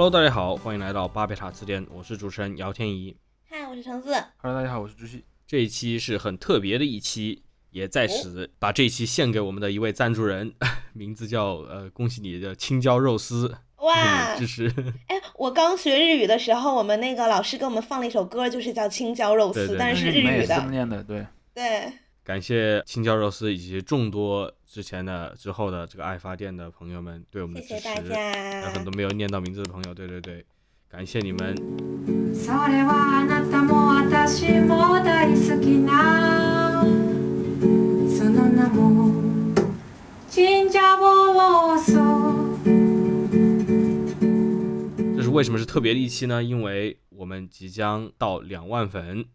Hello，大家好，欢迎来到巴别塔词典，我是主持人姚天怡。嗨，我是橙子。Hello，大家好，我是朱熹。这一期是很特别的一期，也在此把这一期献给我们的一位赞助人，名字叫呃，恭喜你的青椒肉丝，哇嗯，支持。哎，我刚学日语的时候，我们那个老师给我们放了一首歌，就是叫《青椒肉丝对》，对但是是日语的。念的，对。对，感谢青椒肉丝以及众多之前的之后的这个爱发电的朋友们对我们的支持，谢谢大家还有很。多没有念到名字的朋友，对对对，感谢你们。それはあなたも私も大好きなその名もチンジャオローソ这是为什么是特别的一期呢？因为我们即将到两万粉，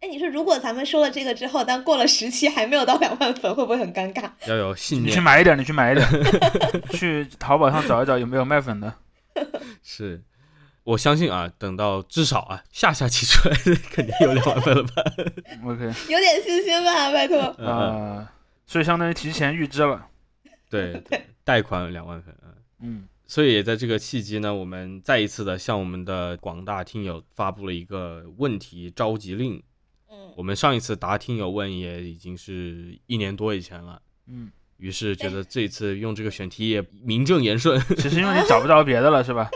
哎，你说如果咱们说了这个之后，但过了十期还没有到两万粉，会不会很尴尬？要有信你去。买一点，你去买一点，去淘宝上找一找有没有卖粉的。是，我相信啊，等到至少啊下下期出来，肯定有两万粉了吧？OK，有点信心吧，拜托。啊呃，所以相当于提前预支了。对，对贷款两万粉啊。嗯，所以也在这个契机呢，我们再一次的向我们的广大听友发布了一个问题召集令。嗯，我们上一次答听友问也已经是一年多以前了，嗯，于是觉得这一次用这个选题也名正言顺，其实因为你找不着别的了，是吧？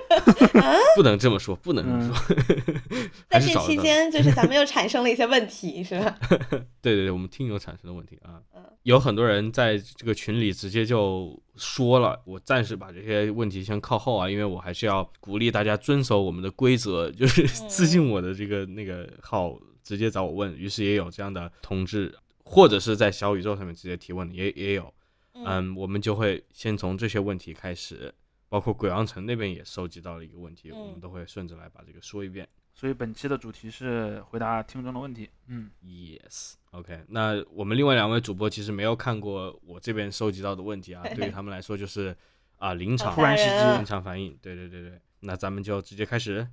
不能这么说，不能这么说，还在这是。期间，就是咱们又产生了一些问题，是吧？对对对，我们听友产生的问题啊。嗯，有很多人在这个群里直接就说了，我暂时把这些问题先靠后啊，因为我还是要鼓励大家遵守我们的规则，就是私信我的这个那个号直接找我问，于是也有这样的同志，或者是在小宇宙上面直接提问的也也有，嗯，嗯，我们就会先从这些问题开始，包括鬼王城那边也收集到了一个问题，我们嗯都会顺着来把这个说一遍。所以本期的主题是回答听众的问题。嗯，Yes，OK、那我们另外两位主播其实没有看过我这边收集到的问题啊，对于他们来说就是啊临场突然袭击临场反应，对对对对，那咱们就直接开始。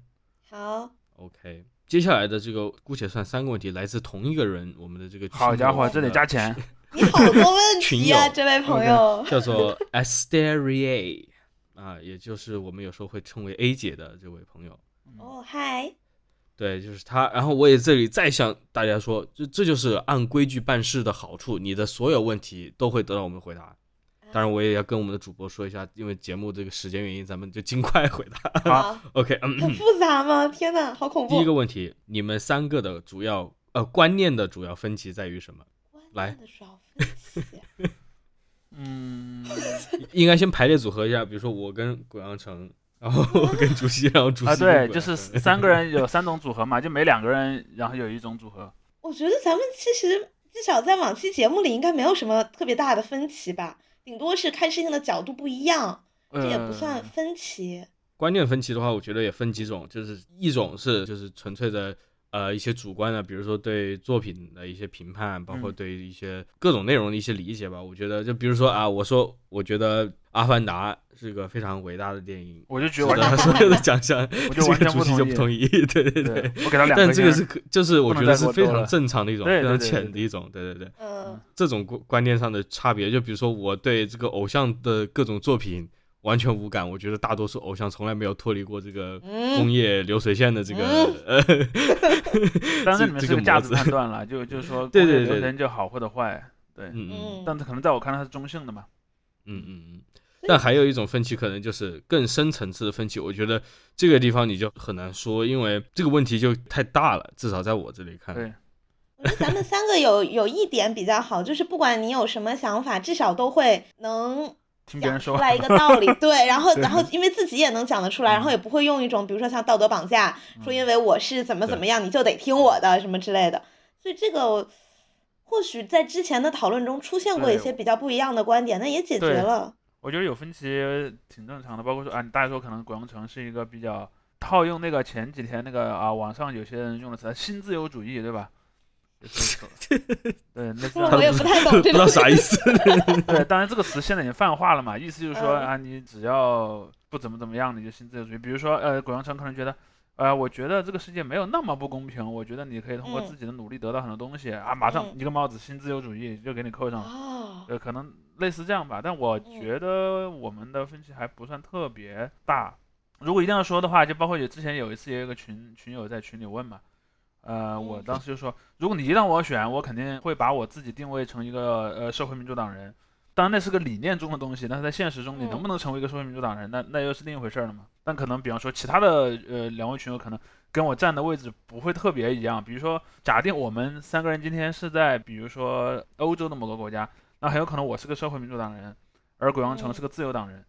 好，，OK。接下来的这个姑且算三个问题，来自同一个人，我们的这个好家伙，这得加钱。你好多问群题啊，这位朋友。叫做 Asteria 啊，也就是我们有时候会称为 A 姐的这位朋友。哦，嗨，对，就是他。然后我也这里再向大家说，这这就是按规矩办事的好处，你的所有问题都会得到我们回答。当然，我也要跟我们的主播说一下，因为节目这个时间原因，咱们就尽快回答。好，OK，嗯，很复杂吗？天哪，好恐怖！第一个问题，你们三个的主要呃观念的主要分歧在于什么？来 嗯，应该先排列组合一下，比如说我跟鬼阳城，然后我跟主席，然后主席啊，对，就是三个人有三种组合嘛，就每两个人，然后有一种组合。我觉得咱们其实至少在往期节目里应该没有什么特别大的分歧吧，顶多是看事情的角度不一样，这也不算呃分歧。观念分歧的话，我觉得也分几种，就是一种是就是纯粹的呃一些主观的，比如说对作品的一些评判，包括嗯对一些各种内容的一些理解吧。我觉得就比如说啊，我说我觉得《阿凡达》是个非常伟大的电影，我就觉得完全得所有的奖项，我就完全这个主席就不同意不同意。对对对。对，我给他两颗星。但这个是可，就是我觉得是非常正常的一种，非常浅的一种，对对对。嗯，这种观观念上的差别，就比如说我对这个偶像的各种作品完全无感，我觉得大多数偶像从来没有脱离过这个嗯工业流水线的这个、嗯呃，当然这里面是个价值判断了，就就是说，对对对流程就好或者坏，对。嗯但是可能在我看来它是中性的嘛。嗯嗯嗯。但还有一种分歧，可能就是更深层次的分歧。我觉得这个地方你就很难说，因为这个问题就太大了。至少在我这里看，对，我觉得咱们三个有有一点比较好，就是不管你有什么想法，至少都会能听别人说讲出来一个道理，对，然后 然后因为自己也能讲得出来，然后也不会用一种比如说像道德绑架，说因为我是怎么怎么样，你就得听我的什么之类的，所以这个或许在之前的讨论中出现过一些比较不一样的观点，那也解决了。我觉得有分歧挺正常的，包括说啊，大家说可能鬼王城是一个比较套用那个前几天那个啊，网上有些人用的词新自由主义，对吧？对，类似这样我也不太懂 不知道啥意思。对，当然这个词现在已经泛化了嘛，意思就是说嗯啊，你只要不怎么怎么样，你就新自由主义。比如说，呃，鬼王城可能觉得，呃，我觉得这个世界没有那么不公平，我觉得你可以通过嗯自己的努力得到很多东西啊，马上嗯一个帽子新自由主义就给你扣上了。哦，呃，可能类似这样吧，但我嗯觉得我们的分歧还不算特别大。如果一定要说的话，就包括有之前有一次也有一个群群友在群里问嘛，呃，我嗯当时就说，如果你让我选，我肯定会把我自己定位成一个呃社会民主党人。当然那是个理念中的东西，但是在现实中你能不能成为一个社会民主党人，那那又是另一回事了嘛。但可能比方说其他的呃两位群友可能跟我站的位置不会特别一样，比如说假定我们三个人今天是在比如说欧洲的某个国家，那很有可能我是个社会民主党人，而鬼王城嗯是个自由党人。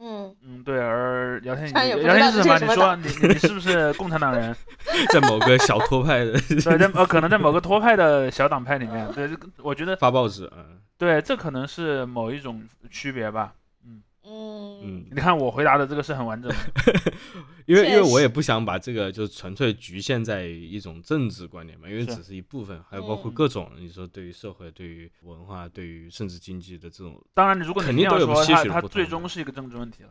嗯，嗯，对，而姚天姚天是什么？你说你你你是不是共产党人？在某个小托派的对，在呃可能在某个托派的小党派里面，对，这个我觉得发报纸，嗯对，这可能是某一种区别吧。嗯嗯，你看我回答的这个是很完整的，因为因为我也不想把这个就纯粹局限在一种政治观点嘛，因为只是一部分，还有包括嗯各种你说对于社会、对于文化、对于甚至经济的这种，当然，如果你定要定都有些说它，最许的不同的终是一个政治问题了，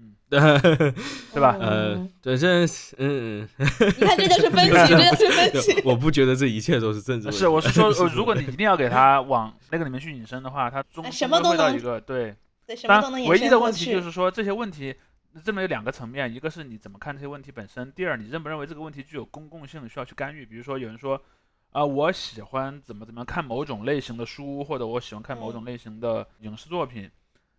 嗯 对吧呃嗯，对，这是嗯，你看这就是分歧，这就是分对歧。我不觉得这一切都是政治问题。是，我是说，呃如果你一定要给它往那个里面去引申的话，它终哎终什么都能归会到一个对。对，什么，都能引唯一的。问题就是说，这些问题这么有两个层面，一个是你怎么看这些问题本身，第二，你认不认为这个问题具有公共性，需要去干预。比如说，有人说，啊、我喜欢怎么怎么样看某种类型的书，或者我喜欢看某种类型的影视作品，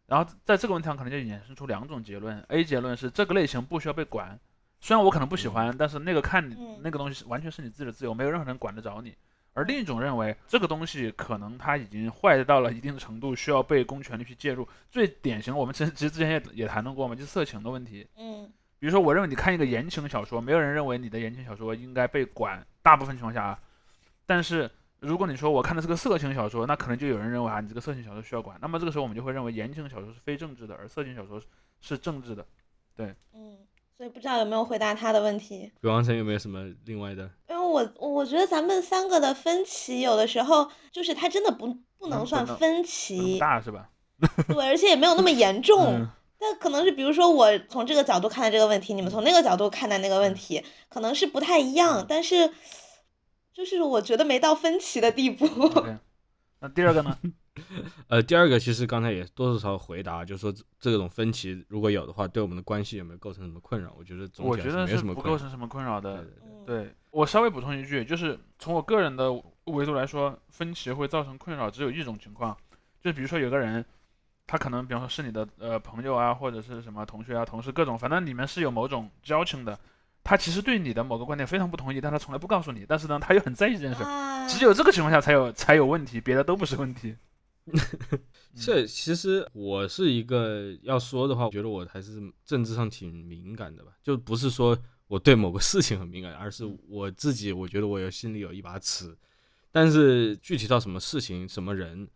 然后在这个问题上可能就衍生出两种结论：A 结论是这个类型不需要被管，虽然我可能不喜欢，但是那个看你嗯那个东西完全是你自己的自由，没有任何人管得着你。而另一种认为，这个东西可能它已经坏到了一定程度，需要被公权力去介入。最典型，我们其实其实之前也也谈论过嘛，就是色情的问题。嗯比如说，我认为你看一个言情小说，没有人认为你的言情小说应该被管，大部分情况下啊。但是如果你说我看的是个色情小说，那可能就有人认为啊，你这个色情小说需要管。那么这个时候我们就会认为言情小说是非政治的，而色情小说是是政治的。嗯，所以不知道有没有回答他的问题。鬼王城有没有什么另外的？因为我我觉得咱们三个的分歧，有的时候就是他真的不不能算分歧，大是吧？对，而且也没有那么严 重。嗯但可能是比如说我从这个角度看待这个问题，你们从那个角度看待那个问题，可能是不太一样，但是就是我觉得没到分歧的地步。那第二个呢？呃，第二个其实刚才也多多少少回答，就是说这这种分歧如果有的话，对我们的关系有没有构成什么困扰？我觉得总我体来说没觉得是有什么困扰。不构成什么困扰的。对对对嗯对我稍微补充一句，就是从我个人的维度来说，分歧会造成困扰，只有一种情况，就比如说有个人，他可能比方说是你的呃朋友啊，或者是什么同学啊、同事各种，反正你们是有某种交情的，他其实对你的某个观点非常不同意，但他从来不告诉你，但是呢，他又很在意这件事，啊，只有这个情况下才有才有问题，别的都不是问题。这其实我是一个要说的话，我觉得我还是政治上挺敏感的吧，就不是说我对某个事情很敏感，而是我自己我觉得我有心里有一把尺，但是具体到什么事情、什么人，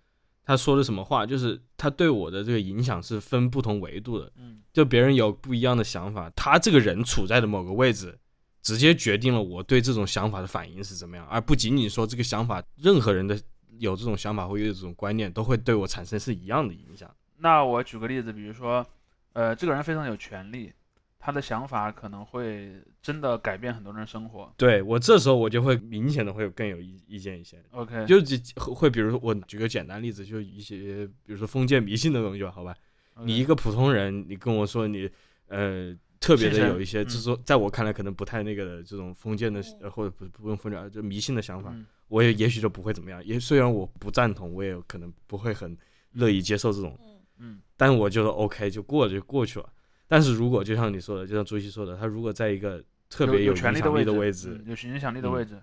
他说的什么话，就是他对我的这个影响是分不同维度的。嗯，就别人有不一样的想法，他这个人处在的某个位置，直接决定了我对这种想法的反应是怎么样，而不仅仅说这个想法，任何人的有这种想法或有这种观念，都会对我产生是一样的影响。那我举个例子，比如说，呃，这个人非常有权利，他的想法可能会真的改变很多人生活。对我这时候我就会明显的会有更有意意见一些，OK，就几会比如说我举个简单例子，就一些比如说封建迷信的东西吧，好吧，你一个普通人，你跟我说你呃特别的有一些，嗯。就是说在我看来可能不太那个的这种封建的或者不不用封建，就迷信的想法，嗯我也也许就不会怎么样。也虽然我不赞同，我也可能不会很乐意接受这种，嗯嗯但我觉得 OK 就过了就过去了。但是如果就像你说的，就像朱熹说的，他如果在一个特别有影响力权力的的位置，嗯有影响力的嗯位置。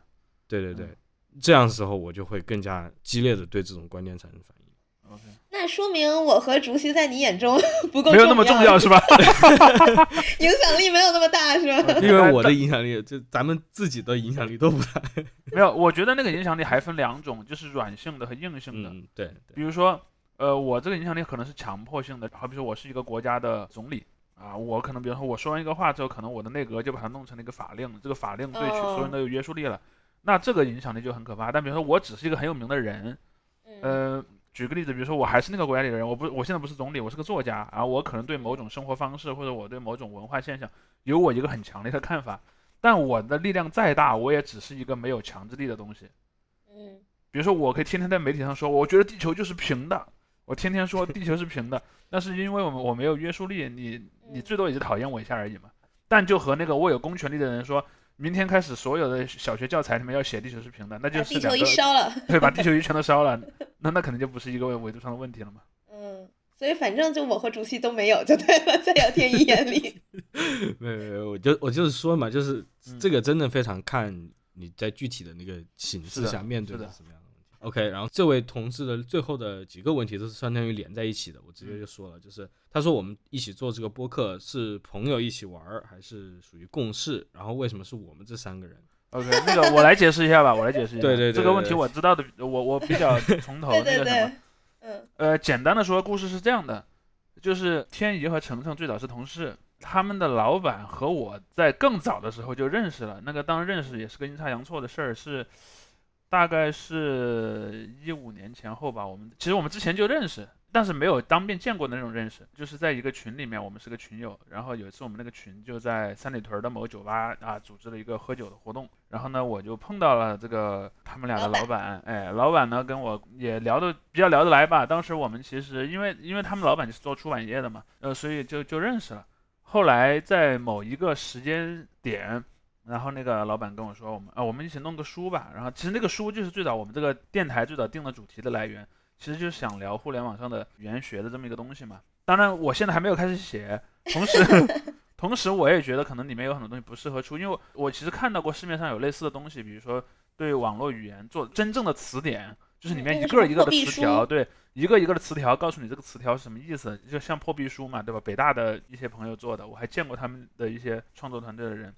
对对对，嗯这样时候我就会更加激烈的对这种观念产生反那说明我和竹溪在你眼中 不够没有那么重要是吧？影响力没有那么大是吧？因为我的影响力，就咱们自己的影响力都不大。没有，我觉得那个影响力还分两种，就是软性的和硬性的。嗯，对对，比如说，呃，我这个影响力可能是强迫性的，好比说我是一个国家的总理啊，我可能比如说我说完一个话之后，可能我的内阁就把它弄成了一个法令，这个法令对哦所有人都有约束力了，那这个影响力就很可怕。但比如说我只是一个很有名的人，嗯呃，举个例子，比如说我还是那个国家里的人，我不，我现在不是总理，我是个作家，啊，我可能对某种生活方式或者我对某种文化现象有我一个很强烈的看法，但我的力量再大，我也只是一个没有强制力的东西。嗯比如说，我可以天天在媒体上说，我觉得地球就是平的，我天天说地球是平的，那是因为我们我没有约束力，你你最多也就讨厌我一下而已嘛。但就和那个握有公权力的人说，明天开始所有的小学教材里面要写地球是平的，那就是地球一是两个烧了，对，把地球仪全都烧了，那那肯定就不是一个维度上的问题了嘛。嗯，所以反正就我和主席都没有就对了，在姚天一眼里，没有没有，我就我就是说嘛，就是嗯这个真的非常看你在具体的那个形是的势下面对的的是什么样。OK，然后这位同事的最后的几个问题都是相当于连在一起的，我直嗯接就说了，就是他说我们一起做这个播客是朋友一起玩儿还是属于共事？然后为什么是我们这三个人？OK，那个我来解释一下吧，我来解释一下。对对对这个问题我知道的，我我比较从头对对那个什么。，嗯呃，简单的说，故事是这样的，就是天怡和程程最早是同事，他们的老板和我在更早的时候就认识了。那个当认识也是个阴差阳错的事儿，是大概是一五年前后吧。我们其实我们之前就认识，但是没有当面见过的那种认识，就是在一个群里面，我们是个群友。然后有一次我们那个群就在三里屯的某酒吧啊组织了一个喝酒的活动，然后呢我就碰到了这个他们俩的老板老板，哎，老板呢跟我也聊得比较聊得来吧。当时我们其实因为因为他们老板就是做出版业的嘛，呃，所以就就认识了。后来在某一个时间点，然后那个老板跟我说，我们啊，我们一起弄个书吧。然后其实那个书就是最早我们这个电台最早定的主题的来源，其实就是想聊互联网上的语言学的这么一个东西嘛。当然，我现在还没有开始写，同时 同时我也觉得可能里面有很多东西不适合出，因为我我其实看到过市面上有类似的东西，比如说对网络语言做真正的词典，就是里面一个一个的词条，对，一个一个的词条告诉你这个词条是什么意思，就像破壁书嘛，对吧？北大的一些朋友做的，我还见过他们的一些创作团队的人，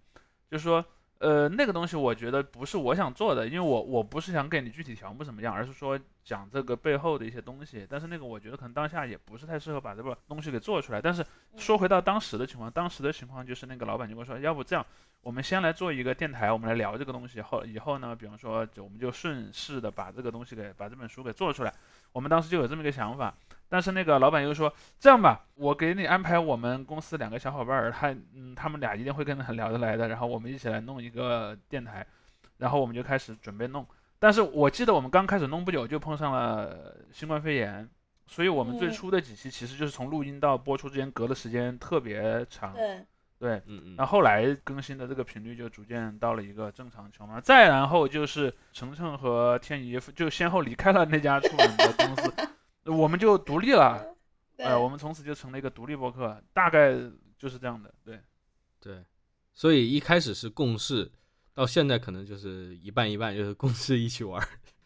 就是说，呃，那个东西我觉得不是我想做的，因为我我不是想给你具体条目怎么样，而是说讲这个背后的一些东西。但是那个我觉得可能当下也不是太适合把这个东西给做出来。但是说回到当时的情况，当时的情况就是那个老板就跟我说，要不这样，我们先来做一个电台，我们来聊这个东西，后以后呢，比方说就我们就顺势的把这个东西给把这本书给做出来。我们当时就有这么一个想法，但是那个老板又说，这样吧，我给你安排我们公司两个小伙伴儿，他嗯，他们俩一定会跟你很聊得来的，然后我们一起来弄一个电台，然后我们就开始准备弄。但是我记得我们刚开始弄不久就碰上了新冠肺炎，所以我们最嗯初的几期其实就是从录音到播出之间隔的时间特别长。对，对，嗯嗯那后来更新的这个频率就逐渐到了一个正常情况，再然后就是程程和天怡就先后离开了那家出版的公司，我们就独立了，哎，呃，我们从此就成了一个独立博客，大概就是这样的，对，对，所以一开始是共事，到现在可能就是一半一半，就是共事一起玩，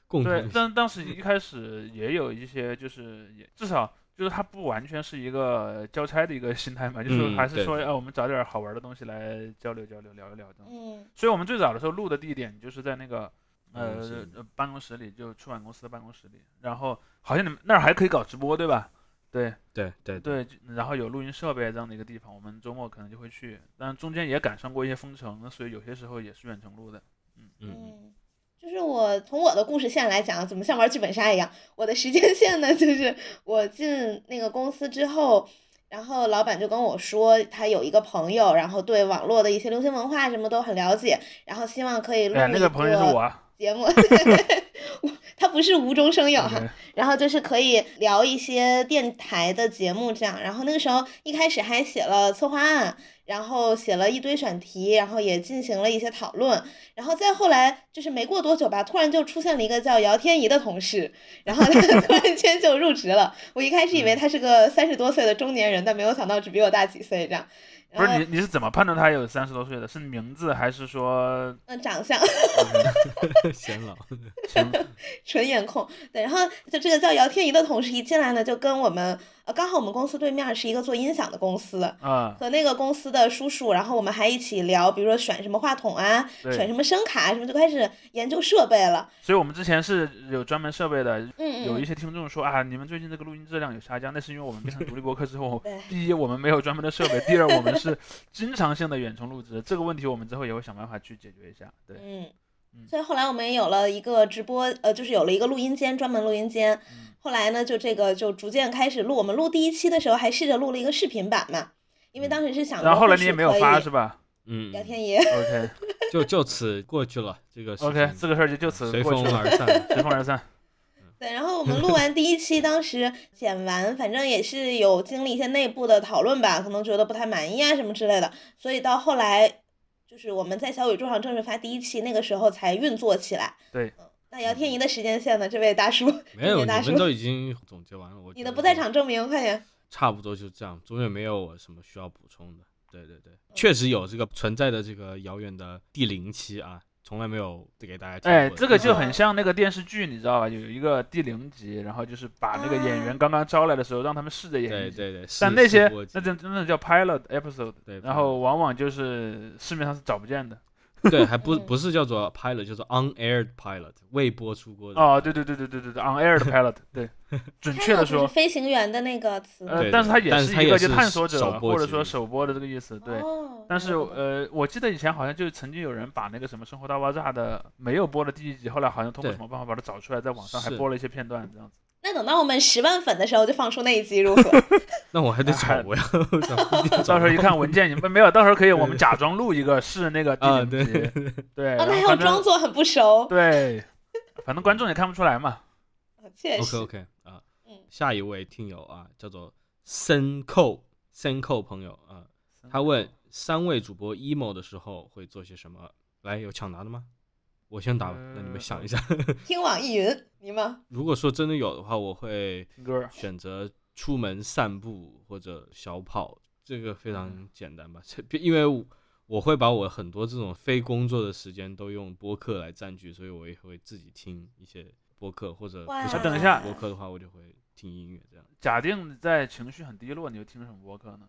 共同，对但当时一开始也有一些就是也至少。就是它不完全是一个交差的一个心态嘛，就是还是说，呃，我们找点好玩的东西来交流交流，聊一聊这样。嗯所以我们最早的时候录的地点就是在那个呃办公室里，就出版公司的办公室里。然后好像你们那儿还可以搞直播，对吧？对对对对，就然后有录音设备这样的一个地方，我们周末可能就会去，但中间也赶上过一些封城，所以有些时候也是远程录的。嗯嗯嗯，就是我从我的故事线来讲，怎么像玩剧本杀一样？我的时间线呢，就是我进那个公司之后，然后老板就跟我说，他有一个朋友，然后对网络的一些流行文化什么都很了解，然后希望可以录哎，那个朋友是我啊。节目，我他不是无中生有哈。然后就是可以聊一些电台的节目这样，然后那个时候一开始还写了策划案，然后写了一堆选题，然后也进行了一些讨论，然后再后来就是没过多久吧，突然就出现了一个叫姚天怡的同事，然后他突然间就入职了，我一开始以为他是个三十多岁的中年人，但没有想到只比我大几岁这样，不是你，你是怎么判断他有三十多岁的？是名字还是说？嗯长相。显老，行，纯颜控，对，然后就这个叫姚天怡的同事一进来呢，就跟我们呃，刚好我们公司对面是一个做音响的公司，啊，和那个公司的叔叔，然后我们还一起聊，比如说选什么话筒啊，选什么声卡啊什么，就开始研究设备了。所以我们之前是有专门设备的，嗯嗯，有一些听众说啊，你们最近这个录音质量有下降，那是因为我们变成独立博客之后，第一我们没有专门的设备，第二我们是经常性的远程录制，这个问题我们之后也会想办法去解决一下。对，嗯嗯，所以后来我们也有了一个直播，呃，就是有了一个录音间，专门录音间。嗯后来呢，就这个就逐渐开始录。我们录第一期的时候还试着录了一个视频版嘛，因为当时是想着然后后来你也没有发是吧嗯，聊天爷？OK 就就此过去了这个 OK，这个事儿就就此随风而散。随风而散。对，然后我们录完第一期，当时剪完，反正也是有经历一些内部的讨论吧，可能觉得不太满意啊什么之类的，所以到后来，就是我们在小宇宙上正式发第一期，那个时候才运作起来。对嗯，那姚天怡的时间线呢？这位大叔，没有，这位大叔你们，都已经总结完了。我你的不在场证明快点。差不多就这样，总也没有我什么需要补充的。对对对，确实有这个存在的这个遥远的第零期啊，从来没有给大家听哎，这个就嗯很像那个电视剧，你知道吧？有一个第零集，然后就是把那个演员啊刚刚招来的时候，让他们试着演。对对对，但那些那真真的叫 pilot episode，对，然后往往就是市面上是找不见的。对还不嗯不是叫做 pilot，叫做 unaired pilot，未播出过的。哦，对对对对对对对，on air 的 pilot，对，准确的说，飞行员的那个词。呃，但是它也是是一个就探索者或者说首播的这个意思，对。哦但是呃，我记得以前好像就曾经有人把那个什么《生活大爆炸》的没有播的第一集，后来好像通过什么办法把它找出来，在网上还播了一些片段，这样子。那等到我们十万粉的时候，就放出那一集如何？那我还得还找，我要找 到时候一看文件，你们没有，到时候可以我们假装录一个是那个第对集，对，哦，那还要装作很不熟。对，反正观众也看不出来嘛。确实。OK OK 啊嗯，下一位听友啊，叫做森扣森扣朋友啊，他问三位主播 emo 的时候会做些什么？来，有抢答的吗？我先答吧，那你们想一下。听网易云，你吗？如果说真的有的话，我会听歌，选择出门散步或者小跑，这个非嗯常简单吧？这因为我我会把我很多这种非工作的时间都用播客来占据，所以我也会自己听一些播客，或者不想等一下播客的话，我就会听音乐这样。假定在情绪很低落，你就听什么播客呢？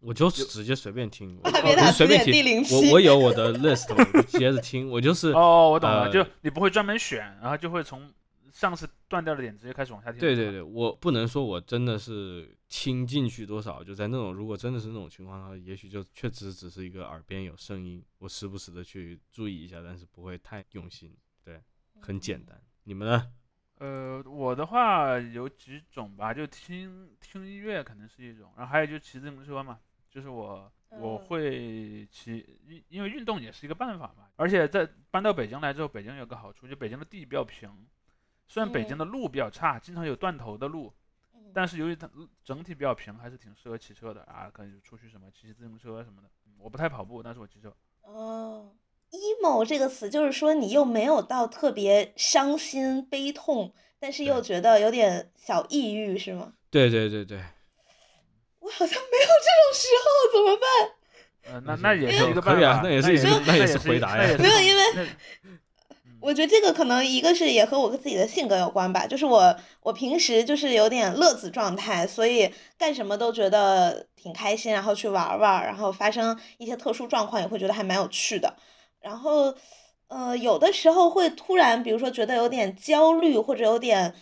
我就直接随便听，随便听。我我有我的 list，我就接着听。我就是哦，我懂了，呃就你不会专门选，然后就会从上次断掉的点直接开始往下听。对对对，我不能说我真的是听进去多少，就在那种如果真的是那种情况的话，也许就确实只是一个耳边有声音，我时不时的去注意一下，但是不会太用心，对，很简单。你们呢？呃，我的话有几种吧，就听听音乐肯定是一种，然后还有就骑自行车嘛，就是我我嗯会骑，因因为运动也是一个办法嘛，而且在搬到北京来之后，北京有个好处，就北京的地比较平，虽然北京嗯的路比较差，经常有断头的路，嗯但是由于它整体比较平，还是挺适合骑车的啊，可以出去什么骑骑自行车什么的。嗯我不太跑步，但是我骑车。哦，emo 这个词就是说你又没有到特别伤心悲痛，但是又觉得有点小抑郁，是吗？对对对对，我好像没有这种时候，怎么办？呃，那那是那也是一个办法，那也是也是一个那也是也是回答呀那也是没有因为那我觉得这个可能一个是也和我自己的性格有关吧，就是我我平时就是有点乐子状态，所以干什么都觉得挺开心，然后去玩玩，然后发生一些特殊状况也会觉得还蛮有趣的。然后，呃，有的时候会突然，比如说觉得有点焦虑或者有点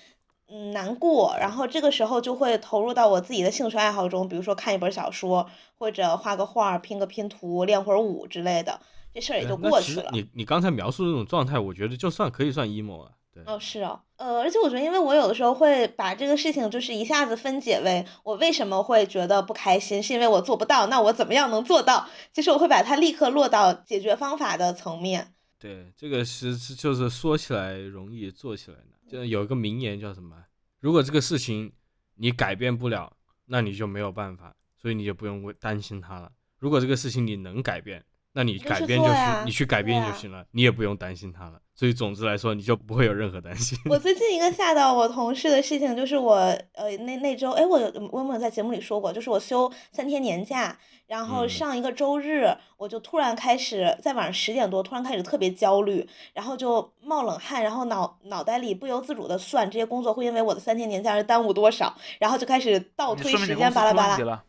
嗯难过，然后这个时候就会投入到我自己的兴趣爱好中，比如说看一本小说，或者画个画、拼个拼图、练会儿舞之类的，这事儿也就过去了。你你刚才描述的那种状态，我觉得就算可以算 emo 了。对，哦，是哦，呃，而且我觉得，因为我有的时候会把这个事情就是一下子分解为我为什么会觉得不开心，是因为我做不到，那我怎么样能做到？其实我会把它立刻落到解决方法的层面。对，这个是是就是说起来容易，做起来难。就有一个名言叫什么？如果这个事情你改变不了，那你就没有办法，所以你就不用为担心它了。如果这个事情你能改变，那你就改变就去，去做呀你去改变就行了，你也不用担心他了。所以总之来说，你就不会有任何担心。我 最近一个吓到我同事的事情，就是我呃那那周，哎，我我有没有在节目里说过？就是我休三天年假，然后嗯上一个周日，我就突然开始在晚上十点多，突然开始特别焦虑，然后就冒冷汗，然后脑脑袋里不由自主的算这些工作会因为我的三天年假而耽误多少，然后就开始倒推时间巴拉巴拉。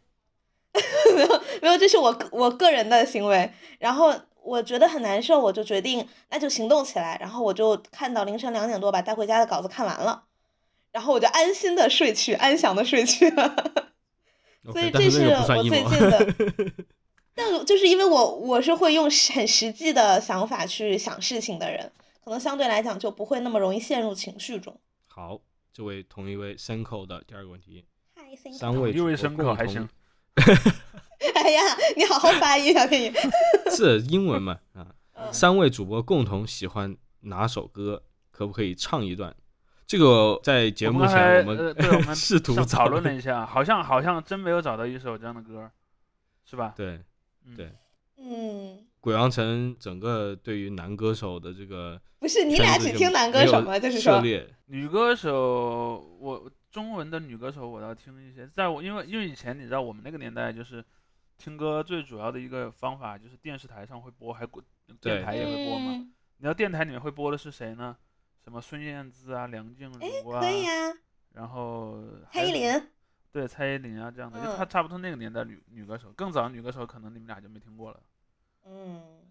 没有没有，这是我个我个人的行为。然后我觉得很难受，我就决定那就行动起来。然后我就看到凌晨两点多把带回家的稿子看完了，然后我就安心的睡去，安详的睡去了。所以这是我最近的。但就是因为我我是会用很实际的想法去想事情的人，可能相对来讲就不会那么容易陷入情绪中。好，这位同一位深口的第二个问题，嗨，三三位一位主播共同深口还行。哎呀，你好好发音啊，可以。是英文嘛？啊，嗯三位主播共同喜欢哪首歌？可不可以唱一段？这个在节目前我呃，对，我们 试图讨论了一下，好像好像真没有找到一首这样的歌，是吧？对嗯对嗯，鬼王城整个对于男歌手的这个不是你俩只听男歌手吗？就是说，涉猎，女歌手，我中文的女歌手我倒听一些，在我因为因为以前你知道我们那个年代就是听歌最主要的一个方法就是电视台上会播，还过电台也会播嘛。嗯，你知道电台里面会播的是谁呢？什么孙燕姿啊、梁静茹啊，可以啊，然后蔡依林，对蔡依林啊这样的，就嗯她差不多那个年代女女歌手，更早的女歌手可能你们俩就没听过了。嗯，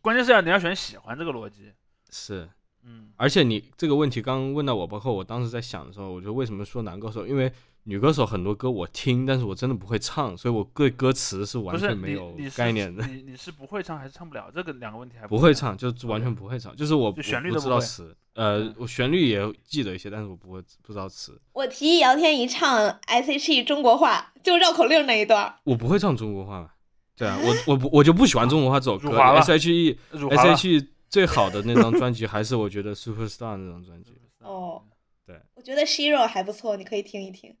关键是要你要选喜欢这个逻辑，是。嗯，而且你这个问题刚刚问到我，包括我当时在想的时候，我觉得为什么说男歌手？因为女歌手很多歌我听，但是我真的不会唱，所以我对歌词是完全没有概念的。你你是不会唱还是唱不了？这个两个问题还不会唱，就是完全不会唱，就是我就旋律都不知道词，呃嗯，我旋律也记得一些，但是我不会不知道词，我提议姚天一唱 S.H.E 中国话，就绕口令那一段。我不会唱中国话嘛。对啊，我我不我就不喜欢中国话这首歌辱华了，S.H.E 辱华了 S.H.E 最好的那张专辑还是我觉得 Superstar 那张专辑。哦对我觉得 Shiro 还不错，你可以听一听。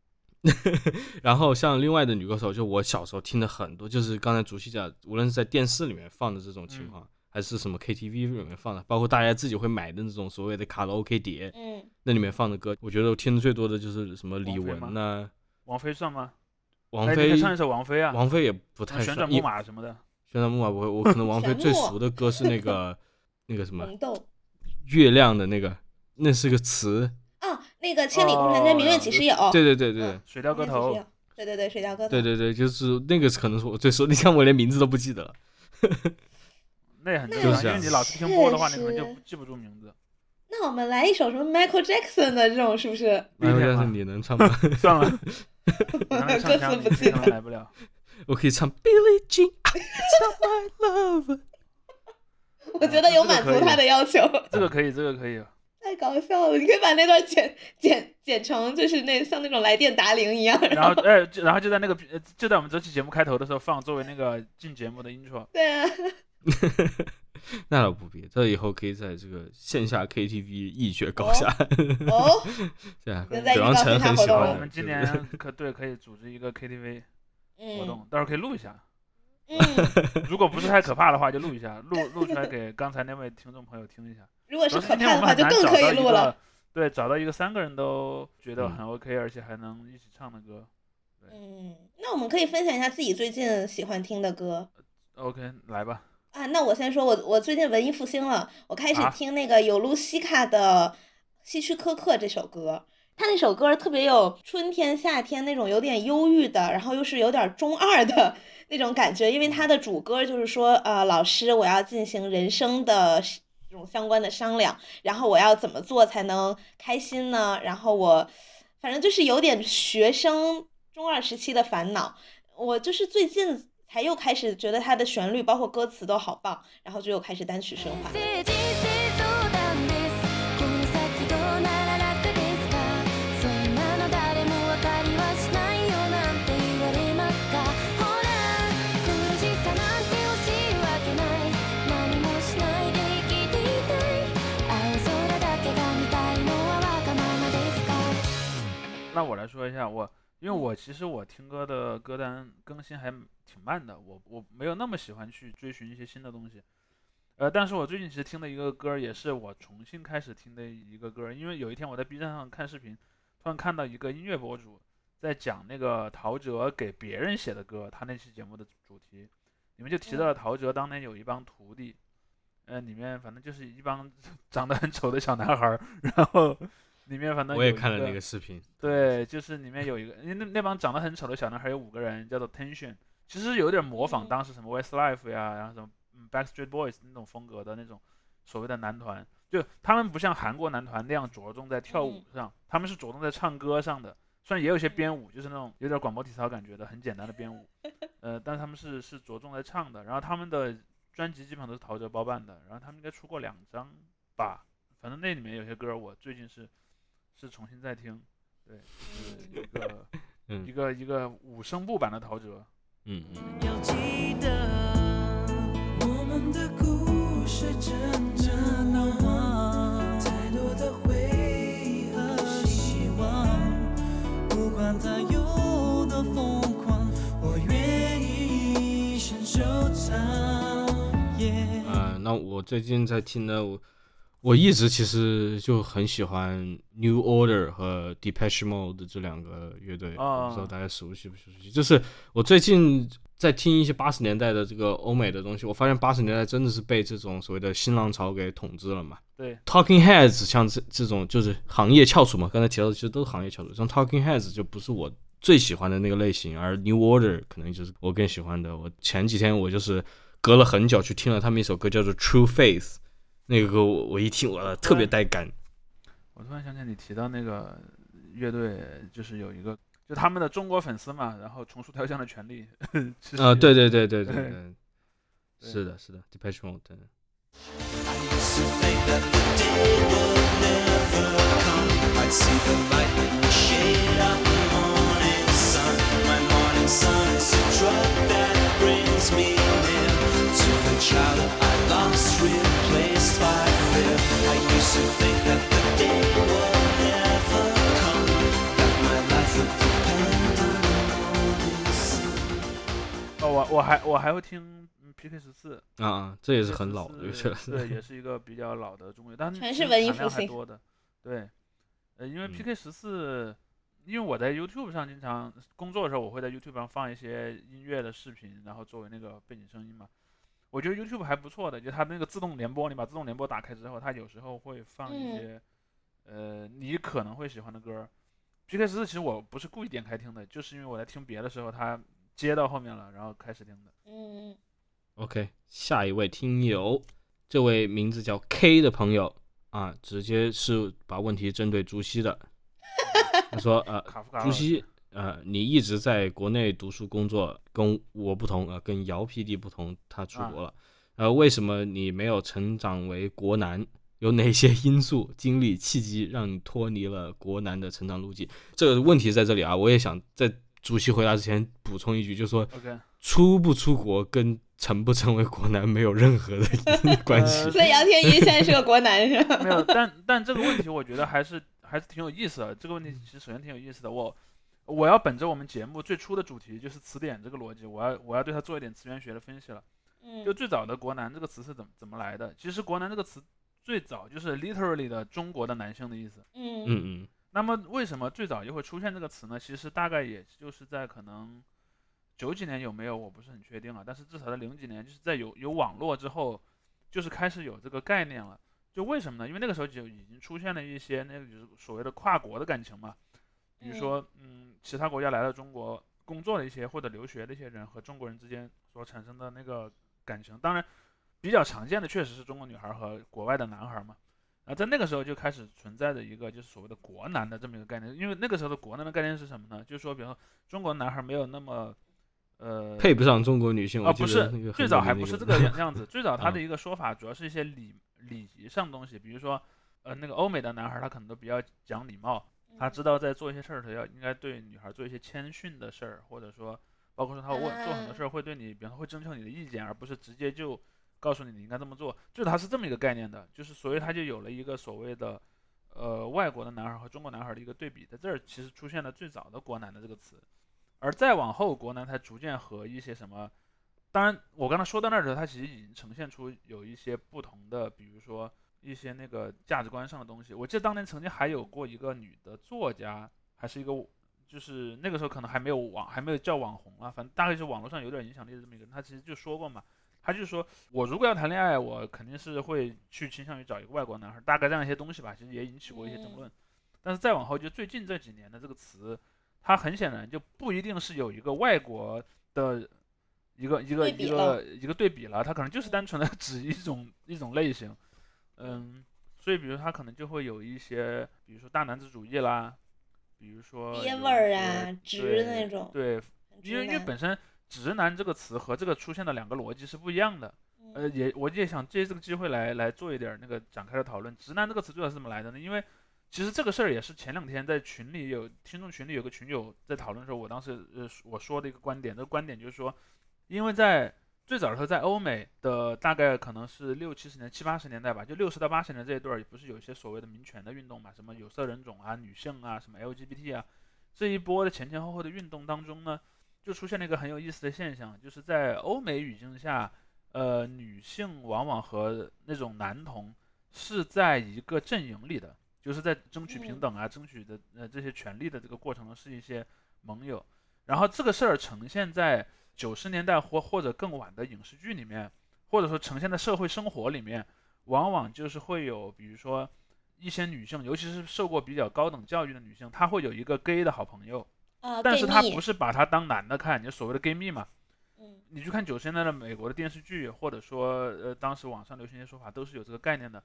然后像另外的女歌手，就我小时候听的很多，就是刚才竹溪讲，无论是在电视里面放的这种情况，还是什么 KTV 里面放的，包括大家自己会买的那种所谓的卡拉 OK 碟，嗯，那里面放的歌，我觉得我听的最多的就是什么李玟呐、王菲算吗？王菲唱一首王菲啊，王菲也不太算，旋转木马什么的。旋转木马不会，我可能王菲最熟的 歌是那个那个什么红豆。月亮的那个，那是个词，啊，那个千里共婵娟，明月几时有？对对对对对水调歌头对对对，水调歌头。对对对，就是那个可能是我最熟，你像我连名字都不记得了。那也很正常，因为你老是听播的话，你可能就记不住名字。那我们来一首什么 Michael Jackson 的这种，是不是？不一定嘛那要是你能唱吗？算了，歌词不记得。来不了。我可以唱 Billie Jean，It's not my love。我觉得有满足他的要求，这个可以，这个可以。太搞笑了！你可以把那段剪剪剪成就是那像那种来电答铃一样，然后哎，就然后就在那个呃就在我们这期节目开头的时候放，作为那个进节目的 intro。对啊，那倒不必，这以后可以在这个线下 KTV 一决高下。哦，对啊，已经在鬼王城很喜欢的。我们今年可对可以组织一个 KTV 活嗯动，到时候可以录一下。嗯，如果不是太可怕的话，就录一下，录 录出来给刚才那位听众朋友听一下。如果是可怕的话，就更可以录了。对，找到一个三个人都觉得嗯很 OK，、而且还能一起唱的歌。嗯，那我们可以分享一下自己最近喜欢听的歌 OK，来吧。啊。那我先说，我我最近文艺复兴了，我开始啊听那个有露西卡的《希区柯克》这首歌。他那首歌特别有春天、夏天那种有点忧郁的，然后又是有点中二的那种感觉。因为他的主歌就是说，呃，老师，我要进行人生的这种相关的商量，然后我要怎么做才能开心呢？然后我反正就是有点学生中二时期的烦恼。我就是最近才又开始觉得他的旋律包括歌词都好棒，然后就又开始单曲循环。那我来说一下，我因为我其实我听歌的歌单更新还挺慢的，我我没有那么喜欢去追寻一些新的东西。呃，但是我最近其实听的一个歌，也是我重新开始听的一个歌，因为有一天我在 B 站上看视频，突然看到一个音乐博主在讲那个陶喆给别人写的歌，他那期节目的主题，里面就提到了陶喆当年有一帮徒弟，呃，里面反正就是一帮 长得很丑的小男孩，然后里面反正我也看了那个视频。对，就是里面有一个，那那帮长得很丑的小男孩有五个人，叫做 Tension，其实有点模仿嗯。当时什么 Westlife 呀，然后什么嗯 Backstreet Boys 那种风格的那种所谓的男团，就他们不像韩国男团那样着重在跳舞嗯。上，他们是着重在唱歌上的，虽然也有些编舞，就是那种有点广播体操感觉的很简单的编舞，呃，但他们是是着重在唱的，然后他们的专辑基本上都是陶喆包办的，然后他们应该出过两张吧，反正那里面有些歌我最近是是重新再听。对，是一个 嗯一个一个五声部版的陶喆。嗯嗯，要记得，我们的故事真的难忘，太多的回忆和它有多疯狂，我愿意一生收藏。Yeah 呃，那我最近在听的，我我一直其实就很喜欢 New Order 和 Depeche Mode 这两个乐队，我不知道哦大家熟悉不熟悉。就是我最近在听一些八十年代的这个欧美的东西，我发现八十年代真的是被这种所谓的新浪潮给统治了嘛。对，Talking Heads 像这这种就是行业翘楚嘛，刚才提到的其实都是行业翘楚，像 Talking Heads 就不是我最喜欢的那个类型，而 New Order 可能就是我更喜欢的。我前几天我就是隔了很久去听了他们一首歌，叫做 True Faith，那个歌我我一听我特别带感。我突然想起你提到那个乐队，就是有一个，就他们的中国粉丝嘛，然后重塑雕像的权利。啊、有对对对对对对对，是的，是的，Depeche Mode，sun. My morning sun is a drug that brings me near to the child I lost, replaced by fear. I used to think that the day would never come. That my life would depend on the 哦，我我还我还会听嗯 PK 十四，啊啊，这也是很老的。对，也是一个比较老的中国但全是文艺复兴还多的。对，呃，因为嗯 PK 十四，因为我在 YouTube 上经常工作的时候，我会在 YouTube 上放一些音乐的视频，然后作为那个背景声音嘛。我觉得 YouTube 还不错的，就它那个自动联播，你把自动联播打开之后，它有时候会放一嗯些，呃，你可能会喜欢的歌儿。PK 十四其实我不是故意点开听的，就是因为我在听别的时候，它接到后面了，然后开始听的。嗯，OK，下一位听友，这位名字叫 K 的朋友啊，直接是把问题针对朱熹的。他说：“呃，卡夫卡竹溪，呃，你一直在国内读书工作，跟我不同，呃，跟姚 PD 不同，他出国了。呃，为什么你没有成长为国男？有哪些因素、经历、契机让你脱离了国男的成长路径？这个问题在这里啊，我也想在主席回答之前补充一句，就是说 OK，出不出国跟成不成为国男没有任何的 关系。所以姚天一现在是个国男是吧？没有，但但这个问题我觉得还是还是挺有意思的。这个问题其实首先挺有意思的。我我要本着我们节目最初的主题就是词典这个逻辑，我要我要对它做一点词源学的分析了。嗯就最早的“国男”这个词是怎么怎么来的？其实“国男”这个词最早就是 literally 的中国的男性的意思。嗯嗯嗯那么为什么最早就会出现这个词呢？其实大概也就是在可能九几年有没有我不是很确定啊，但是至少在零几年，就是在有有网络之后，就是开始有这个概念了。就为什么呢？因为那个时候就已经出现了一些那个就是所谓的跨国的感情嘛，比如说嗯，其他国家来到中国工作的一些或者留学的一些人和中国人之间所产生的那个感情，当然比较常见的确实是中国女孩和国外的男孩嘛。啊，在那个时候就开始存在着一个就是所谓的国男的这么一个概念，因为那个时候的国男的概念是什么呢？就是说，比如说中国男孩没有那么，呃，配不上中国女性。啊，不是最早还不是这个样 样子，最早他啊的一个说法主要是一些礼礼仪上的东西，比如说，呃，那个欧美的男孩他可能都比较讲礼貌，他知道在做一些事儿，他要应该对女孩做一些谦逊的事儿，或者说，包括说他问做很多事儿会对你，比方说会征求你的意见，而不是直接就告诉你你应该这么做，最早他是这么一个概念的，就是所以他就有了一个所谓的，呃，外国的男孩和中国男孩的一个对比，在这儿其实出现了最早的国男的这个词，而再往后国男才逐渐和一些什么。当然，我刚才说到那儿的时候，他其实已经呈现出有一些不同的，比如说一些那个价值观上的东西。我记得当年曾经还有过一个女的作家，还是一个，就是那个时候可能还没有网，还没有叫网红啊，反正大概是网络上有点影响力的这么一个人，她其实就说过嘛，她就说我如果要谈恋爱，我肯定是会去倾向于找一个外国男孩，大概这样一些东西吧，其实也引起过一些争论。但是再往后，就最近这几年的这个词，它很显然就不一定是有一个外国的一个一个一个一个对比了，它可能就是单纯的 指一种一种类型，嗯，所以比如他可能就会有一些，比如说大男子主义啦，比如说爹味儿啊直对那种对，因为因为本身直男这个词和这个出现的两个逻辑是不一样的，呃，嗯也我也想借这个机会来来做一点那个展开的讨论。直男这个词最早是怎么来的呢？因为其实这个事儿也是前两天在群里有听众群里有个群友在讨论的时候，我当时呃我说的一个观点，这个观点就是说，因为在最早的时候，在欧美的大概可能是六七十年、七八十年代吧，就六十到八十年这一段儿，不是有一些所谓的民权的运动嘛，什么有色人种啊、女性啊、什么 LGBT 啊，这一波的前前后后的运动当中呢，就出现了一个很有意思的现象，就是在欧美语境下，呃，女性往往和那种男同是在一个阵营里的，就是在争取平嗯等啊，争取的呃这些权利的这个过程中是一些盟友。然后这个事儿呈现在九十年代或或者更晚的影视剧里面，或者说呈现在社会生活里面，往往就是会有，比如说一些女性，尤其是受过比较高等教育的女性，她会有一个 gay 的好朋友，啊，但是她不是把她当男的看，就所谓的 gay 蜜嘛。嗯你去看九十年代的美国的电视剧，或者说呃当时网上流行一些说法，都是有这个概念的。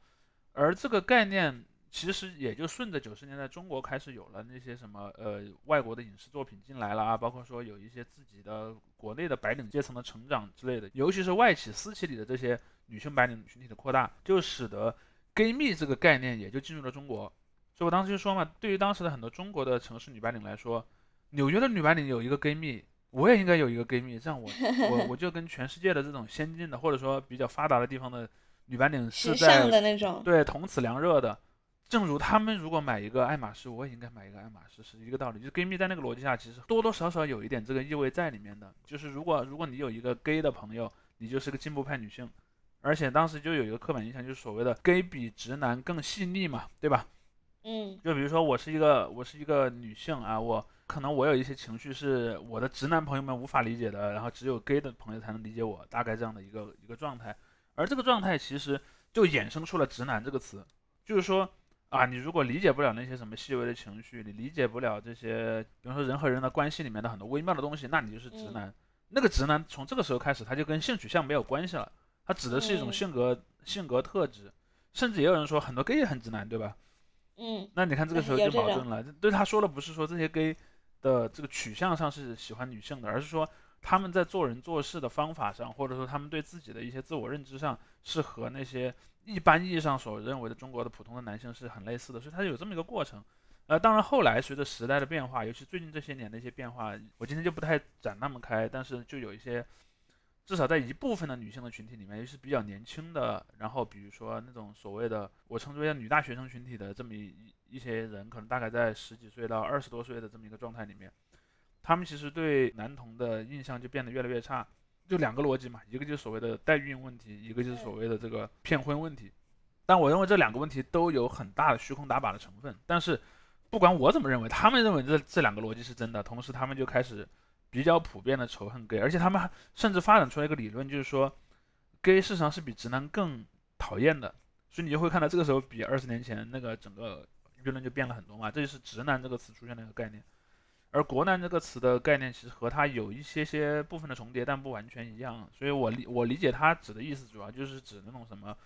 而这个概念其实也就顺着九十年代中国开始有了那些什么呃外国的影视作品进来了啊，包括说有一些自己的国内的白领阶层的成长之类的，尤其是外企私企里的这些女性白领群体的扩大，就使得 gay 蜜这个概念也就进入了中国。所以我当时就说嘛，对于当时的很多中国的城市女白领来说，纽约的女白领有一个 gay 蜜，我也应该有一个 gay 蜜，这样我我我就跟全世界的这种先进的或者说比较发达的地方的女白领是在的那种，对同此凉热的。正如他们如果买一个爱马仕，我也应该买一个爱马仕，是一个道理。就是 gay 蜜在那个逻辑下，其实多多少少有一点这个意味在里面的。就是如果如果你有一个 gay 的朋友，你就是个进步派女性，而且当时就有一个刻板印象，就是所谓的 gay 比直男更细腻嘛，对吧？嗯就比如说我是一个我是一个女性啊，我可能我有一些情绪是我的直男朋友们无法理解的，然后只有 gay 的朋友才能理解我，大概这样的一个一个状态。而这个状态其实就衍生出了“直男”这个词，就是说啊，你如果理解不了那些什么细微的情绪，你理解不了这些，比如说人和人的关系里面的很多微妙的东西，那你就是直嗯男。那个直男从这个时候开始，他就跟性取向没有关系了，他指的是一种嗯性格、性格特质，甚至也有人说很多 gay 也很直男，对吧？嗯那你看这个时候就矛盾了，对他说的不是说这些 gay 的这个取向上是喜欢女性的，而是说他们在做人做事的方法上，或者说他们对自己的一些自我认知上，是和那些一般意义上所认为的中国的普通的男性是很类似的，所以它有这么一个过程。呃，当然后来随着时代的变化，尤其最近这些年的一些变化，我今天就不太展那么开，但是就有一些。至少在一部分的女性的群体里面，也是比较年轻的，然后比如说那种所谓的我称之为女大学生群体的这么一一些人，可能大概在十几岁到二十多岁的这么一个状态里面，他们其实对男童的印象就变得越来越差。就两个逻辑嘛，一个就是所谓的代孕问题，一个就是所谓的这个骗婚问题。但我认为这两个问题都有很大的虚空打靶的成分。但是不管我怎么认为，他们认为这这两个逻辑是真的，同时他们就开始比较普遍的仇恨 gay，而且他们还甚至发展出来一个理论，就是说 gay 事实上是比直男更讨厌的。所以你就会看到这个时候比二十年前那个整个舆论就变了很多嘛，这就是直男这个词出现的一个概念。而国难这个词的概念其实和它有一些些部分的重叠，但不完全一样。所以我理我理解它指的意思主要就是指那种什么，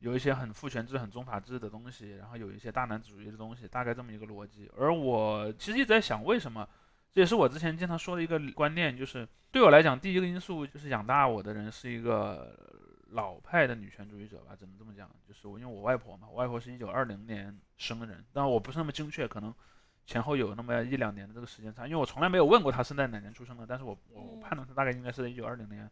有一些很父权制、很宗法制的东西，然后有一些大男子主义的东西，大概这么一个逻辑。而我其实一直在想，为什么？这也是我之前经常说的一个观念，就是对我来讲，第一个因素就是养大我的人是一个老派的女权主义者吧，只能这么讲。就是我，因为我外婆嘛，我外婆是一九二零年生人，但我不是那么精确，可能前后有那么一两年的这个时间差，因为我从来没有问过他是在哪年出生的，但是我我判断他大概应该是在一九二零年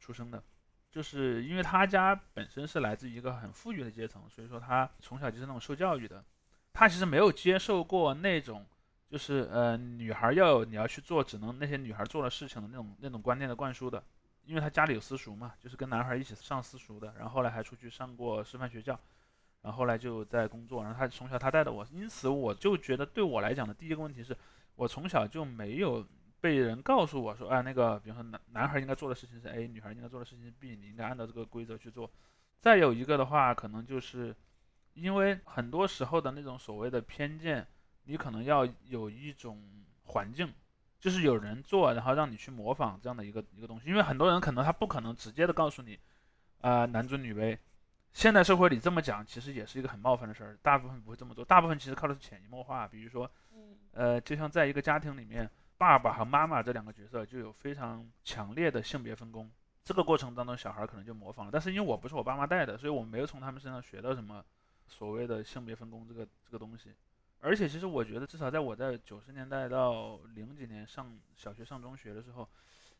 出生的。就是因为他家本身是来自于一个很富裕的阶层，所以说他从小就是那种受教育的，他其实没有接受过那种。就是呃，女孩要有你要去做只能那些女孩做的事情的那种那种观念的灌输的，因为他家里有私塾嘛，就是跟男孩一起上私塾的，然后后来还出去上过师范学校，然后后来就在工作，然后他从小他带的我，因此我就觉得对我来讲的第一个问题是，我从小就没有被人告诉我说，啊那个比如说男男孩应该做的事情是 A，女孩应该做的事情是 B，你应该按照这个规则去做。再有一个的话，可能就是因为很多时候的那种所谓的偏见。你可能要有一种环境，就是有人做，然后让你去模仿这样的一个一个东西。因为很多人可能他不可能直接的告诉你，啊、男尊女卑。现代社会里这么讲，其实也是一个很冒犯的事儿。大部分不会这么做，大部分其实靠的是潜移默化。比如说，嗯呃，就像在一个家庭里面，爸爸和妈妈这两个角色就有非常强烈的性别分工。这个过程当中，小孩可能就模仿了。但是因为我不是我爸妈带的，所以我没有从他们身上学到什么所谓的性别分工这个这个东西。而且其实我觉得，至少在我在九十年代到零几年上小学、上中学的时候，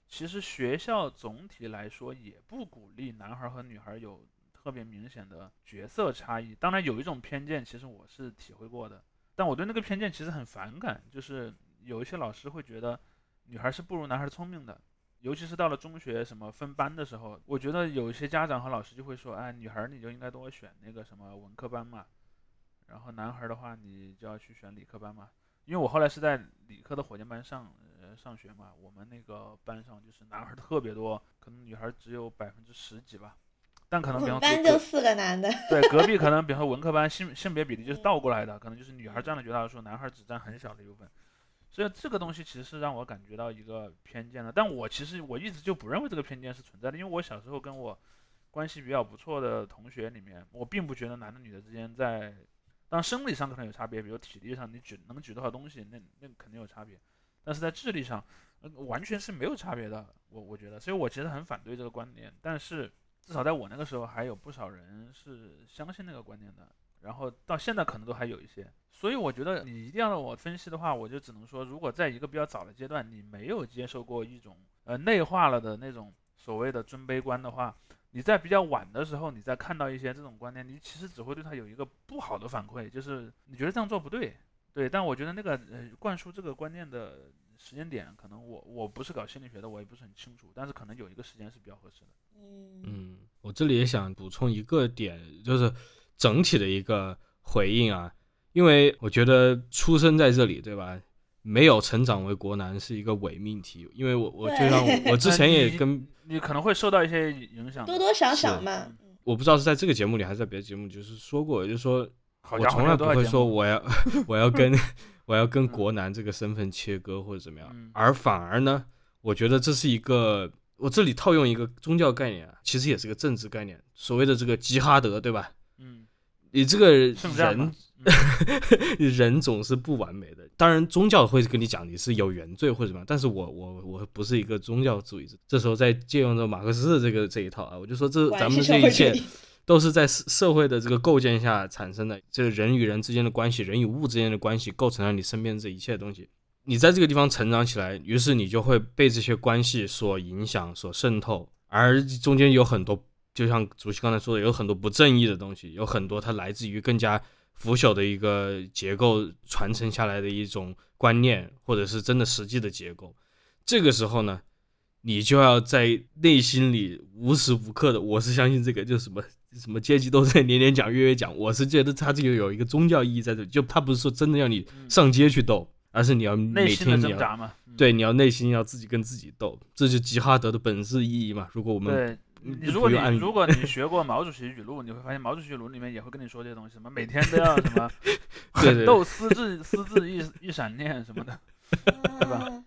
其实学校总体来说也不鼓励男孩和女孩有特别明显的角色差异。当然有一种偏见，其实我是体会过的，但我对那个偏见其实很反感，就是有一些老师会觉得女孩是不如男孩聪明的，尤其是到了中学什么分班的时候，我觉得有一些家长和老师就会说，哎，女孩你就应该多选那个什么文科班嘛，然后男孩的话你就要去选理科班嘛。因为我后来是在理科的火箭班上呃上学嘛，我们那个班上就是男孩特别多，可能女孩只有百分之十几吧，但可能比方隔隔班就四个男的，对，隔壁可能比方说文科班性性别比例就是倒过来的，可能就是女孩占了绝大多数，男孩只占很小的一部分。所以这个东西其实是让我感觉到一个偏见的，但我其实我一直就不认为这个偏见是存在的，因为我小时候跟我关系比较不错的同学里面，我并不觉得男的女的之间在，当然生理上可能有差别，比如体力上你举能举多少东西，那那肯定有差别，但是在智力上，呃完全是没有差别的，我我觉得，所以我其实很反对这个观点，但是至少在我那个时候还有不少人是相信那个观念的，然后到现在可能都还有一些，所以我觉得你一定要让我分析的话，我就只能说，如果在一个比较早的阶段，你没有接受过一种呃内化了的那种所谓的尊卑观的话，你在比较晚的时候，你再看到一些这种观念，你其实只会对他有一个不好的反馈，就是你觉得这样做不对，对，但我觉得那个呃灌输这个观念的时间点，可能我我不是搞心理学的，我也不是很清楚，但是可能有一个时间是比较合适的。嗯嗯，我这里也想补充一个点，就是整体的一个回应啊，因为我觉得出生在这里，对吧？没有成长为国男是一个伪命题，因为我我就对像我我之前也跟你可能会受到一些影响，多多少是少嘛，嗯我不知道是在这个节目里还是在别的节目，就是说过，就是说我从来不会说我要 我要跟我要跟嗯。国男这个身份切割或者怎么样，嗯。而反而呢，我觉得这是一个我这里套用一个宗教概念啊，其实也是个政治概念，所谓的这个吉哈德，对吧？嗯，你这个人嗯。人总是不完美的，当然宗教会跟你讲你是有原罪或者什么样，但是我我我不是一个宗教主义者，这时候再借用着马克思的这个这一套啊，我就说这咱们这一切义。都是在社社会的这个构建下产生的，这个人与人之间的关系，人与物之间的关系，构成了你身边这一切东西。你在这个地方成长起来，于是你就会被这些关系所影响、所渗透，而中间有很多，就像主席刚才说的，有很多不正义的东西，有很多它来自于更加腐朽的一个结构传承下来的一种观念，或者是真的实际的结构。这个时候呢，你就要在内心里无时无刻的，我是相信这个，就是什么什么阶级斗争年年讲月月讲，我是觉得它这个有一个宗教意义在这里，就它不是说真的要你嗯上街去斗，而是你要每内心的天你要挣扎嘛，嗯对，你要内心要自己跟自己斗，这就是吉哈德的本质意义嘛。如果我们对。嗯你如果你如果你学过毛主席语录，你会发现毛主席语录里面也会跟你说这些东西，什么每天都要什么 对斗私自私自一一闪念什么的，对吧嗯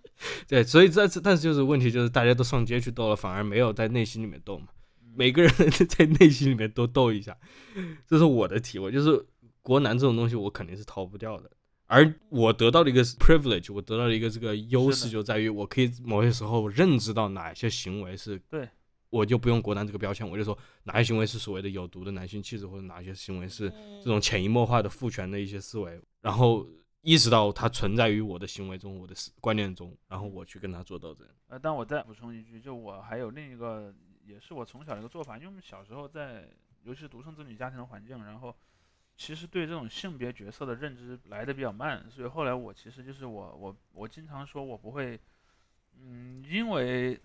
对，所以这这但是就是问题就是大家都上街去斗了，反而没有在内心里面斗嘛。每个人在内心里面都斗一下，这是我的体会。就是国男这种东西，我肯定是逃不掉的。而我得到的一个 privilege，我得到的一个这个优势就在于，我可以某些时候认知到哪些行为是对，我就不用国男这个标签，我就说哪些行为是所谓的有毒的男性气质，或者哪些行为是这种潜移默化的父权的一些思维，然后意识到它存在于我的行为中、我的观念中，然后我去跟他做斗争。呃，但我再补充一句，就我还有另一个，也是我从小的一个做法，因为我们小时候在，尤其是独生子女家庭的环境，然后其实对这种性别角色的认知来的比较慢，所以后来我其实就是我我我经常说我不会，嗯，因为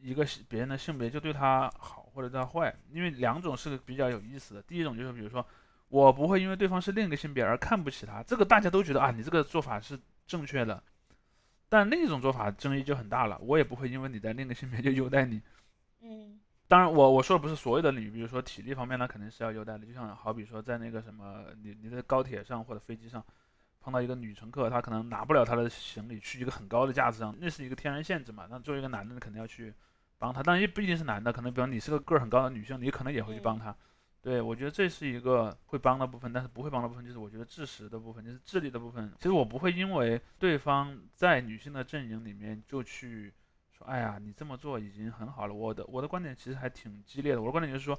一个别人的性别就对他好或者对他坏，因为两种是比较有意思的，第一种就是比如说我不会因为对方是另一个性别而看不起他，这个大家都觉得啊你这个做法是正确的，但另一种做法争议就很大了，我也不会因为你在另一个性别就优待你。嗯。当然我，我说的不是所有的领域，比如说体力方面，那肯定是要优待的。就像好比说在那个什么，你你在高铁上或者飞机上碰到一个女乘客，她可能拿不了她的行李去一个很高的架子上，那是一个天然限制嘛。那作为一个男的，你肯定要去帮她，但也不一定是男的，可能比方你是个个儿很高的女性，你可能也会去帮她。对，我觉得这是一个会帮的部分，但是不会帮的部分就是我觉得智识的部分，就是智力的部分。其实我不会因为对方在女性的阵营里面就去说，哎呀，你这么做已经很好了。我的我的观点其实还挺激烈的，我的观点就是说，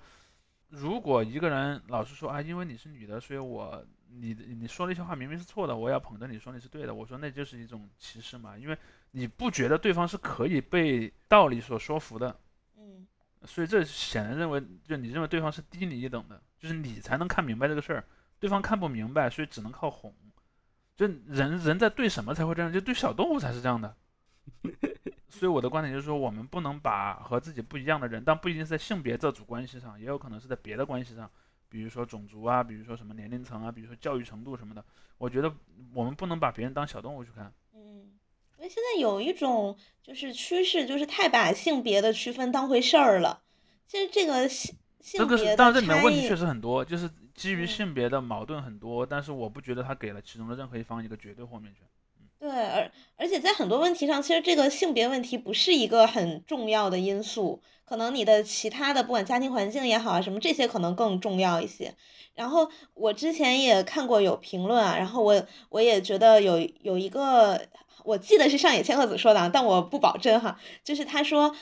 如果一个人老是说啊，因为你是女的，所以我你你说那些话明明是错的，我要捧着你说你是对的，我说那就是一种歧视嘛，因为你不觉得对方是可以被道理所说服的。嗯所以这显然认为，就你认为对方是低你一等的，就是你才能看明白这个事儿，对方看不明白，所以只能靠哄。就人人在对什么才会这样？就对小动物才是这样的。所以我的观点就是说，我们不能把和自己不一样的人，但不一定是在性别这组关系上，也有可能是在别的关系上，比如说种族啊，比如说什么年龄层啊，比如说教育程度什么的。我觉得我们不能把别人当小动物去看。嗯，因为现在有一种就是趋势，就是太把性别的区分当回事儿了。其实这个性性这个是，别的当然这里面问题确实很多，就是基于嗯性别的矛盾很多，但是我不觉得他给了其中的任何一方一个绝对豁免权。对，而而且在很多问题上，其实这个性别问题不是一个很重要的因素，可能你的其他的不管家庭环境也好啊，什么这些可能更重要一些。然后我之前也看过有评论啊，然后我我也觉得有有一个，我记得是上野千鹤子说的，但我不保真哈，就是他说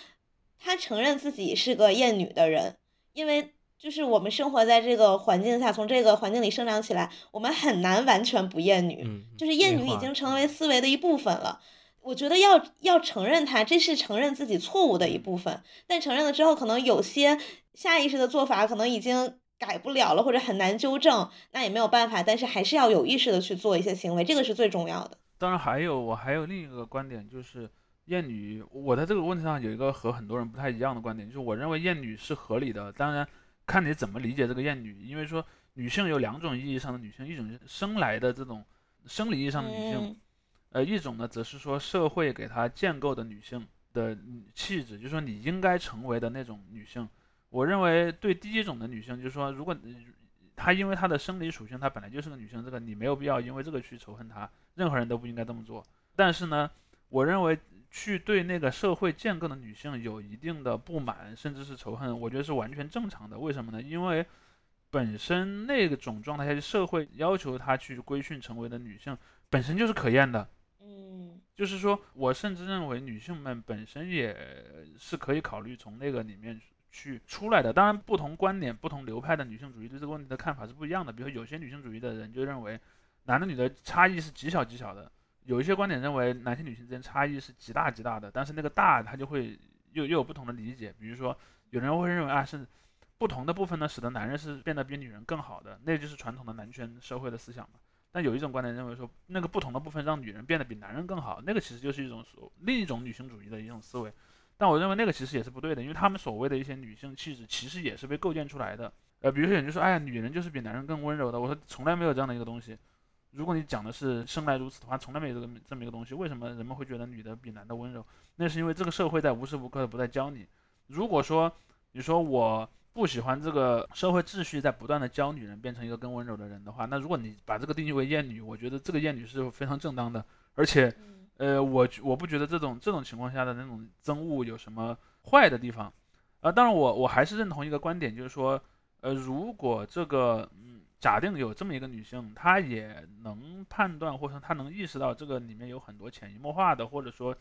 他承认自己是个厌女的人，因为就是我们生活在这个环境下，从这个环境里生长起来，我们很难完全不厌女。嗯，就是厌女已经成为思维的一部分了。我觉得要要承认它，这是承认自己错误的一部分。但承认了之后，可能有些下意识的做法可能已经改不了了，或者很难纠正，那也没有办法。但是还是要有意识的去做一些行为，这个是最重要的。当然还有我还有另一个观点，就是厌女，我在这个问题上有一个和很多人不太一样的观点，就是我认为厌女是合理的，当然看你怎么理解这个厌女，因为说女性有两种意义上的女性，一种是生来的这种生理意义上的女性，嗯呃，一种呢则是说社会给她建构的女性的嗯气质，就是说你应该成为的那种女性。我认为对第一种的女性，就是说如果她因为她的生理属性，她本来就是个女性，这个你没有必要因为这个去仇恨她，任何人都不应该这么做。但是呢，我认为去对那个社会建构的女性有一定的不满，甚至是仇恨，我觉得是完全正常的。为什么呢？因为本身那个种状态下，社会要求她去规训成为的女性，本身就是可厌的。嗯就是说，我甚至认为女性们本身也是可以考虑从那个里面去出来的。当然，不同观点、不同流派的女性主义对这个问题的看法是不一样的。比如说，有些女性主义的人就认为，男的女的差异是极小极小的；有一些观点认为，男性女性之间差异是极大极大的。但是那个大，它就会又又有不同的理解。比如说，有人会认为啊，是不同的部分呢，使得男人是变得比女人更好的，那就是传统的男权社会的思想嘛。但有一种观点认为说，那个不同的部分让女人变得比男人更好，那个其实就是一种另一种女性主义的一种思维。但我认为那个其实也是不对的，因为他们所谓的一些女性气质，其实也是被构建出来的。呃，比如说有人就说，哎呀，女人就是比男人更温柔的。我说从来没有这样的一个东西。如果你讲的是生来如此的话，从来没有这个这么一个东西。为什么人们会觉得女的比男的温柔？那是因为这个社会在无时无刻的不在教你。如果说你说我不喜欢这个社会秩序在不断的教女人变成一个更温柔的人的话，那如果你把这个定义为厌女，我觉得这个厌女是非常正当的，而且，呃，我我不觉得这种这种情况下的那种憎恶有什么坏的地方，啊，当然我我还是认同一个观点，就是说，呃，如果这个假定有这么一个女性，她也能判断或者她能意识到这个里面有很多潜移默化的，或者说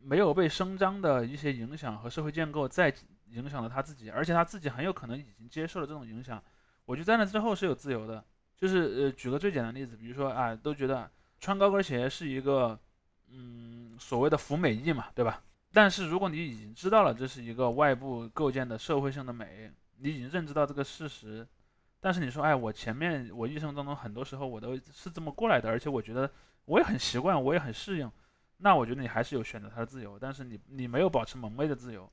没有被声张的一些影响和社会建构在影响了她自己，而且她自己很有可能已经接受了这种影响。我觉得在那之后是有自由的，就是呃，举个最简单的例子，比如说啊，都觉得穿高跟鞋是一个嗯所谓的服美役嘛，对吧？但是如果你已经知道了这是一个外部构建的社会性的美，你已经认知到这个事实，但是你说，哎，我前面我一生当中很多时候我都是这么过来的，而且我觉得我也很习惯，我也很适应，那我觉得你还是有选择它的自由，但是你你没有保持蒙昧的自由。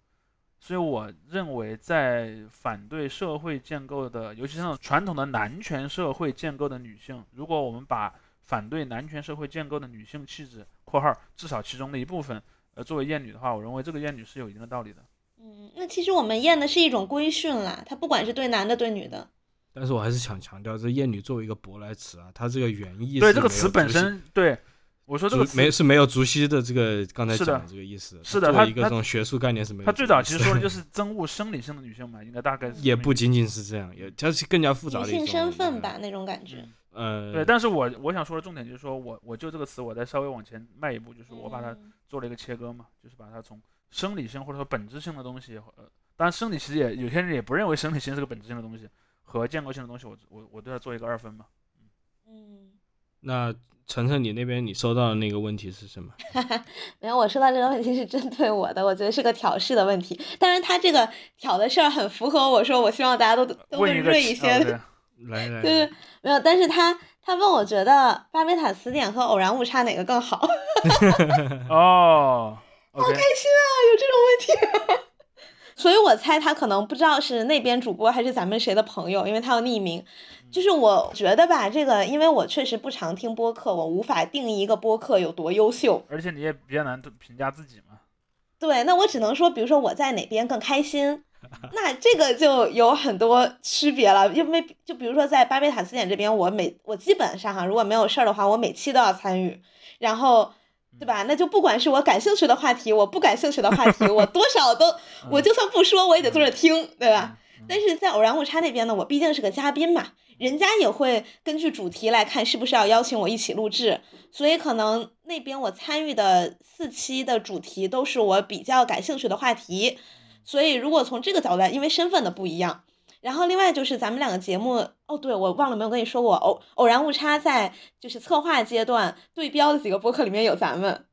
所以我认为，在反对社会建构的，尤其像传统的男权社会建构的女性，如果我们把反对男权社会建构的女性气质（括号至少其中的一部分）呃作为厌女的话，我认为这个厌女是有一定的道理的。嗯，那其实我们厌的是一种规训啦，它不管是对男的对女的，但是我还是想强调，这厌女作为一个舶来词啊，它这个原意对这个词本身，对我说这个词没是没有足迹的这个刚才讲的这个意思。是的它一个这种学术概念是没有他这个意思的。最早其实说的就是憎恶生理性的女性嘛，应该大概是也不仅仅是这样，也它是更加复杂女的一种性身份吧那种感觉。呃，对，但是我我想说的重点就是说我我就这个词，我再稍微往前迈一步，就是我把它嗯做了一个切割嘛，就是把它从生理性或者说本质性的东西，呃，当然生理其实也有些人也不认为生理性是个本质性的东西，和建构性的东西我，我我对它做一个二分嘛。嗯，那晨晨，你那边你收到的那个问题是什么？没有，我收到这个问题是针对我的，我觉得是个挑事的问题。当然，他这个挑的事儿很符合我说，我希望大家都都会锐一些。其啊对 来来，就是没有，但是他他问我觉得巴别塔词典和偶然误差哪个更好？哦，OK，开心啊，有这种问题。所以我猜他可能不知道是那边主播还是咱们谁的朋友，因为他要匿名。就是我觉得吧，这个因为我确实不常听播客，我无法定义一个播客有多优秀。而且你也比较难评价自己嘛。对，那我只能说，比如说我在哪边更开心，那这个就有很多区别了。因为就比如说在巴贝塔词典这边，我每我基本上哈，如果没有事儿的话，我每期都要参与，然后对吧？那就不管是我感兴趣的话题，我不感兴趣的话题，我多少都，我就算不说，我也得坐着听，对吧？但是在偶然误差那边呢，我毕竟是个嘉宾嘛，人家也会根据主题来看是不是要邀请我一起录制，所以可能那边我参与的四期的主题都是我比较感兴趣的话题，所以如果从这个角度来，因为身份的不一样，然后另外就是咱们两个节目，哦，对我忘了没有跟你说过，偶偶然误差在就是策划阶段对标的几个播客里面有咱们，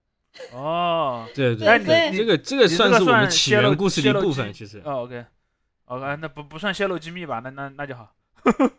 哦，对对对，对这个这个算是我们起源故事的一部分，其实。哦，OK，OK，那不不算泄露机密吧？那那那就好。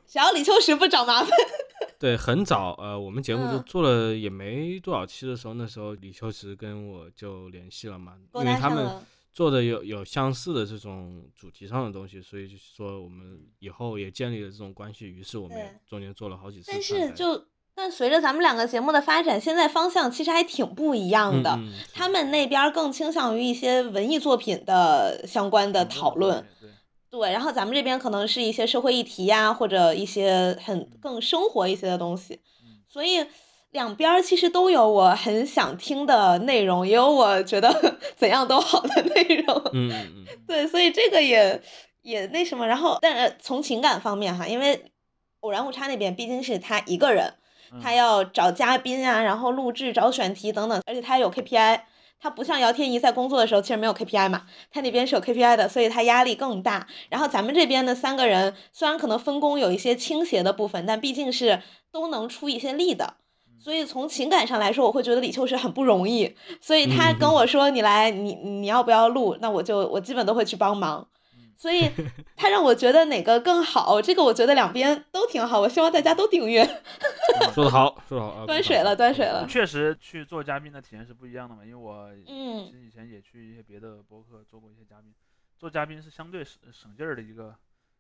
想要李秋实不找麻烦，对，很早，呃，我们节目就嗯做了也没多少期的时候，那时候李秋实跟我就联系了嘛，因为他们。做的有有相似的这种主题上的东西，所以就是说我们以后也建立了这种关系，于是我们中间做了好几次但。是就但随着咱们两个节目的发展，现在方向其实还挺不一样的。嗯嗯他们那边更倾向于一些文艺作品的相关的讨论，对，对，然后咱们这边可能是一些社会议题呀，或者一些很更生活一些的东西嗯，所以两边儿其实都有我很想听的内容，也有我觉得 怎样都好的内容。嗯 对，所以这个也也那什么，然后但是从情感方面哈，因为偶然误差那边毕竟是他一个人，他嗯要找嘉宾啊，然后录制、找选题等等，而且他有 KPI。他不像姚天怡在工作的时候，其实没有 KPI 嘛，他那边是有 KPI 的，所以他压力更大。然后咱们这边的三个人，虽然可能分工有一些倾斜的部分，但毕竟是都能出一些力的。所以从情感上来说，我会觉得李秋实很不容易。所以他跟我说：“你来，你你要不要录？”那我就我基本都会去帮忙。所以他让我觉得哪个更好，这个我觉得两边都挺好。我希望大家都订阅。说得好，说得好，啊 端水了，端水了。确实去做嘉宾的体验是不一样的嘛，因为我嗯其实以前也去一些别的播客做过一些嘉宾，做嘉宾是相对省省劲儿的一个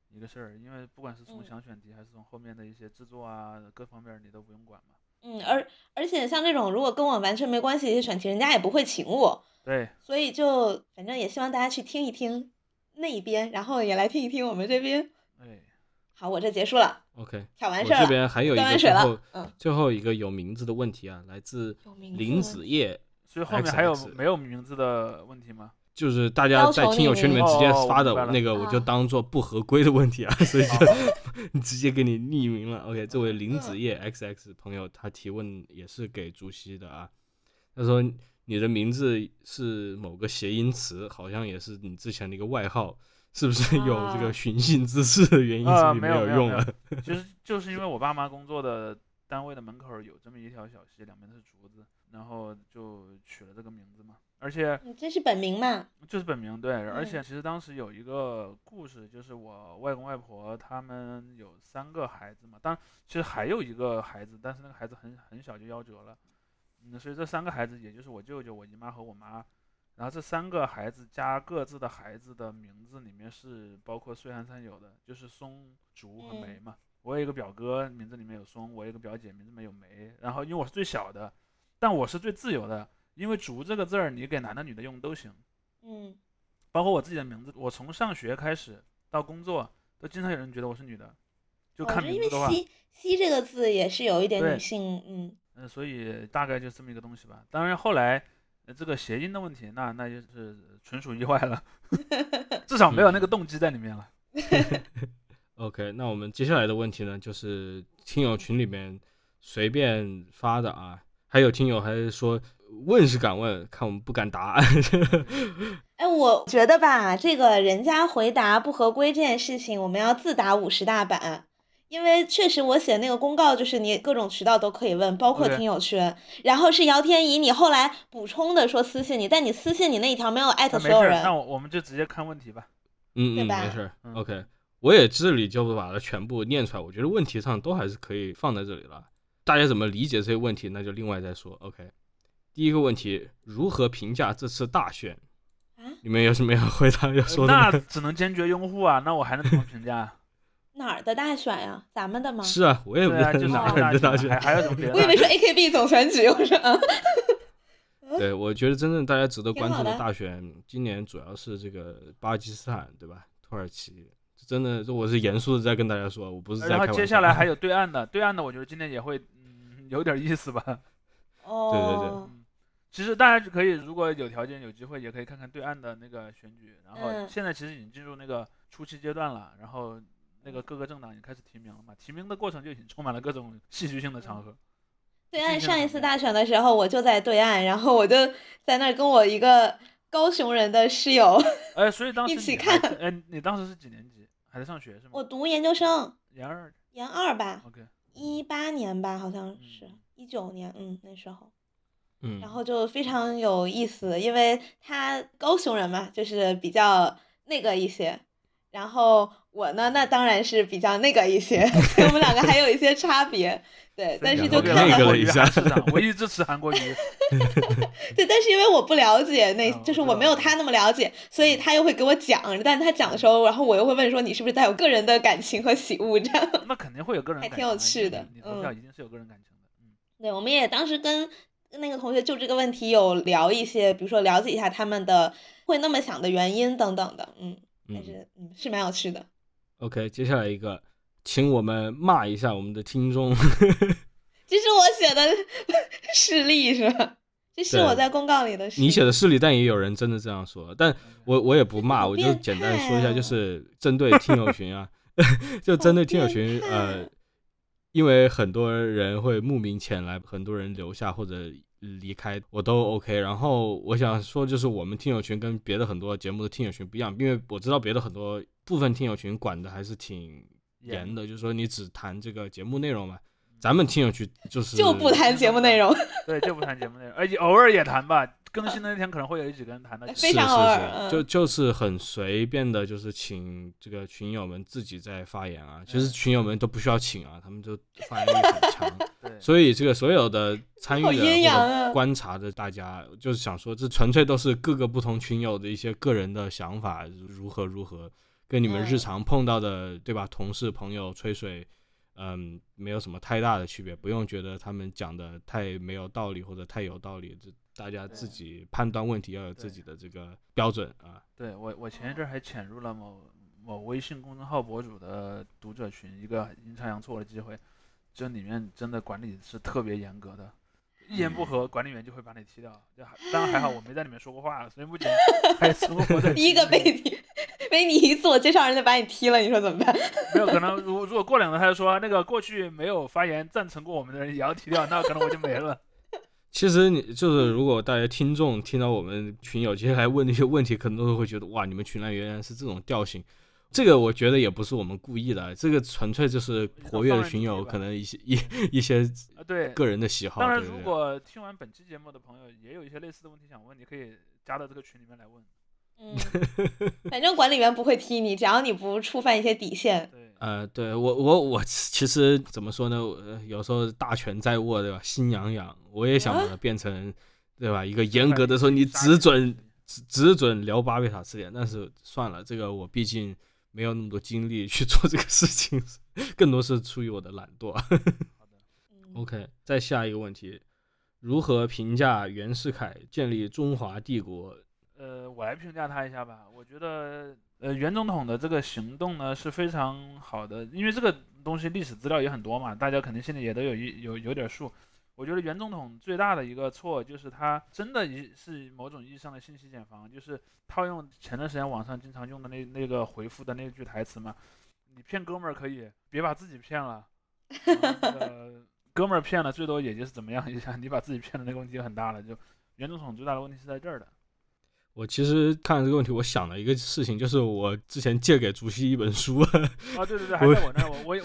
一个事儿，因为不管是从嗯想选题还是从后面的一些制作啊各方面你都不用管嘛。嗯，而而且像这种如果跟我完全没关系的一些选题，人家也不会请我，对，所以就反正也希望大家去听一听那一边，然后也来听一听我们这边。哎，好，我这结束了，OK，挑完事儿这边还有一端完水了个最后嗯。最后一个有名字的问题啊，来自林子叶，所以后面还有没有名字的问题吗？就是大家在听友群里面直接哦发的那个，我就啊当做不合规的问题啊，所以就哦。直接给你匿名了。OK，这位林嗯。子叶 XX 朋友他提问也是给朱熹的啊，他说你的名字是某个谐音词，好像也是你之前的一个外号，是不是有这啊。个寻衅滋事的原因，啊所以没有用了？其实就是因为我爸妈工作的单位的门口有这么一条小溪，两边都是竹子，然后就取了这个名字嘛。而且你这是本名嘛？就是本名对，而且嗯其实当时有一个故事，就是我外公外婆他们有三个孩子嘛，当然其实还有一个孩子，但是那个孩子很很小就夭折了，嗯，所以这三个孩子也就是我舅舅、我姨妈和我妈，然后这三个孩子加各自的孩子的名字里面是包括岁寒三有的，就是松、竹和梅嗯嘛。我有一个表哥名字里面有松，我有一个表姐名字里面有梅，然后因为我是最小的，但我是最自由的，因为竹这个字儿你给男的女的用都行。嗯，包括我自己的名字，我从上学开始到工作，都经常有人觉得我是女的，就看哦因为名字的话，西西这个字也是有一点女性，嗯嗯、所以大概就这么一个东西吧。当然后来、呃这个谐音的问题，那那就是纯属意外了，至少没有那个动机在里面了。OK，那我们接下来的问题呢，就是听友群里面随便发的啊，还有听友还是说问是敢问，看我们不敢答。哎，我觉得吧，这个人家回答不合规这件事情，我们要自打五十大板。因为确实，我写那个公告就是你各种渠道都可以问，包括听友圈。然后是姚天怡，你后来补充的说私信你，但你私信你那一条没有艾特所有人。那我我们就直接看问题吧。嗯嗯，对吧没事 OK，我也这里就把它全部念出来。我觉得问题上都还是可以放在这里了，大家怎么理解这些问题，那就另外再说。OK，第一个问题，如何评价这次大选？啊，你们有什么要回答要说的吗？那只能坚决拥护啊，那我还能怎么评价？哪儿的大选呀？咱们的吗？是啊，我也不对啊，知就是道哪儿的大选大还。还有什么别的？我以为是 AKB 总选举，我说啊，对，我觉得真正大家值得关注的大选，今年主要是这个巴基斯坦，对吧？土耳其，真的，这我是严肃的在跟大家说，我不是在然后开玩笑。接下来还有对岸的，对岸的我觉得今年也会嗯有点意思吧。哦，嗯，其实大家可以如果有条件有机会，也可以看看对岸的那个选举。然后嗯现在其实已经进入那个初期阶段了，然后那个各个政党也开始提名了嘛，提名的过程就已经充满了各种戏剧性的场合。对岸上一次大选的时候，我就在对岸，然后我就在那儿跟我一个高雄人的室友，哎，所以当时一起看哎，你当时是几年级？还在上学是吗？我读研究生，研二。研二吧，OK，一八年吧，好像是嗯一九年，嗯，那时候。嗯，然后就非常有意思，因为他高雄人嘛，就是比较那个一些，然后我呢，那当然是比较那个一些，所以我们两个还有一些差别，对，但是就看了那个了一下市长，唯一支持韩国瑜。对，但是因为我不了解那，嗯就是我没有他那么了解，所以他又会给我讲，但他讲的时候，然后我又会问说你是不是带有个人的感情和喜恶这样。那肯定会有个人还挺有感情还挺有趣的投票嗯一定是有个人感情的。嗯，对，我们也当时跟跟那个同学就这个问题有聊一些，比如说了解一下他们的会那么想的原因等等的，嗯，但嗯是嗯是蛮有趣的。OK，接下来一个，请我们骂一下我们的听众。这是我写的 事例是吧？这是我在公告里的事例。你写的事例，但也有人真的这样说，但我我也不骂，我就简单说一下，就是针对听友群啊，就针对听友群，呃，因为很多人会慕名前来，很多人留下或者离开，我都 OK。然后我想说，就是我们听友群跟别的很多节目的听友群不一样，因为我知道别的很多部分听友群管的还是挺严的，就是说你只谈这个节目内容嘛。咱们听友区就是就不谈节目内容，对，就不谈节目内容，而且偶尔也谈吧。更新的那天可能会有几个人谈的。非常是是偶尔就就是很随便的，就是请这个群友们自己在发言啊。其实嗯群友们都不需要请啊，他们就发言力很强。对，所以这个所有的参与好的或者观察的大家，就是想说，这纯粹都是各个不同群友的一些个人的想法，如何如何，跟你们日嗯常碰到的对吧？同事朋友吹水。嗯，没有什么太大的区别，不用觉得他们讲的太没有道理或者太有道理，这大家自己判断问题要有自己的这个标准啊。对我我前一阵儿还潜入了某某微信公众号博主的读者群，一个阴差阳错的机会，这里面真的管理是特别严格的，一言不合管理员就会把你踢掉。就还当然还好我没在里面说过话，所以目前 还存活在第一个被你被你一自我介绍，人家把你踢了，你说怎么办？没有可能，如如果过两天他就说那个过去没有发言赞成过我们的人也要踢掉，那可能我就没了。其实你就是，如果大家听众听到我们群友接下来问那些问题，可能都会觉得哇，你们群来原来是这种调性。这个我觉得也不是我们故意的，这个纯粹就是活跃的群友可能一些一 一些啊，对，个人的喜好。当然，如果听完本期节目的朋友也有一些类似的问题想问，你可以加到这个群里面来问。嗯，反正管理员不会踢你，只要你不触犯一些底线。对，呃，对我我我其实怎么说呢？呃有时候大权在握，对吧？心痒痒，我也想把它变成，对吧？一个严格的说，你只准只只准聊巴贝塔词典，但是算了，这个我毕竟没有那么多精力去 做这个事情，更多是出于我的懒惰。好的。嗯 OK，再下一个问题，如何评价袁世凯建立中华帝国？呃，我来评价他一下吧。我觉得，呃，袁总统的这个行动呢是非常好的，因为这个东西历史资料也很多嘛，大家肯定心里也都有一有有点数。我觉得袁总统最大的一个错就是他真的一是某种意义上的信息茧房，就是套用前段时间网上经常用的那那个回复的那句台词嘛，你骗哥们儿可以，别把自己骗了。哥们儿骗了，最多也就是怎么样一下，你把自己骗了那个问题就很大了。就袁总统最大的问题是在这儿的。我其实看了这个问题，我想了一个事情，就是我之前借给主席一本书，啊，对对对，还在我那我我，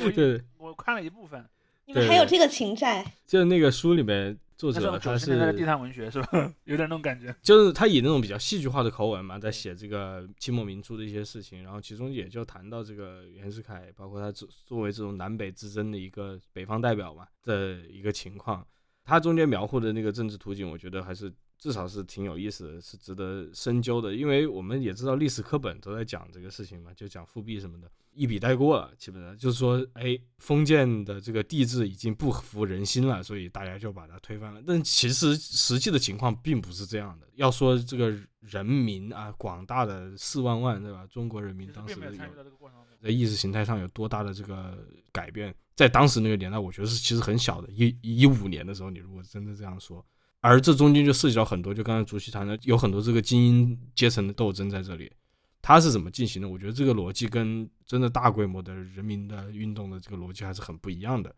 我看了一部分。你们还有这个情债？就是那个书里面作者他十年代的地摊文学是吧？有点那种感觉。就是他以那种比较戏剧化的口吻嘛，在写这个清末民初的一些事情，然后其中也就谈到这个袁世凯，包括他作作为这种南北之争的一个北方代表嘛的一个情况，他中间描绘的那个政治图景，我觉得还是至少是挺有意思的，是值得深究的。因为我们也知道历史课本都在讲这个事情嘛，就讲复辟什么的，一笔带过了，基本上就是说，哎，封建的这个帝制已经不服人心了，所以大家就把它推翻了。但其实实际的情况并不是这样的。要说这个人民啊，广大的四万万，对吧？中国人民当时。在意识形态上有多大的这个改变，在当时那个年代，我觉得是其实很小的。一一五年的时候，你如果真的这样说，而这中间就涉及到很多，就刚才竹溪谈的，有很多这个精英阶层的斗争在这里。它是怎么进行的？我觉得这个逻辑跟真的大规模的人民的运动的这个逻辑还是很不一样的。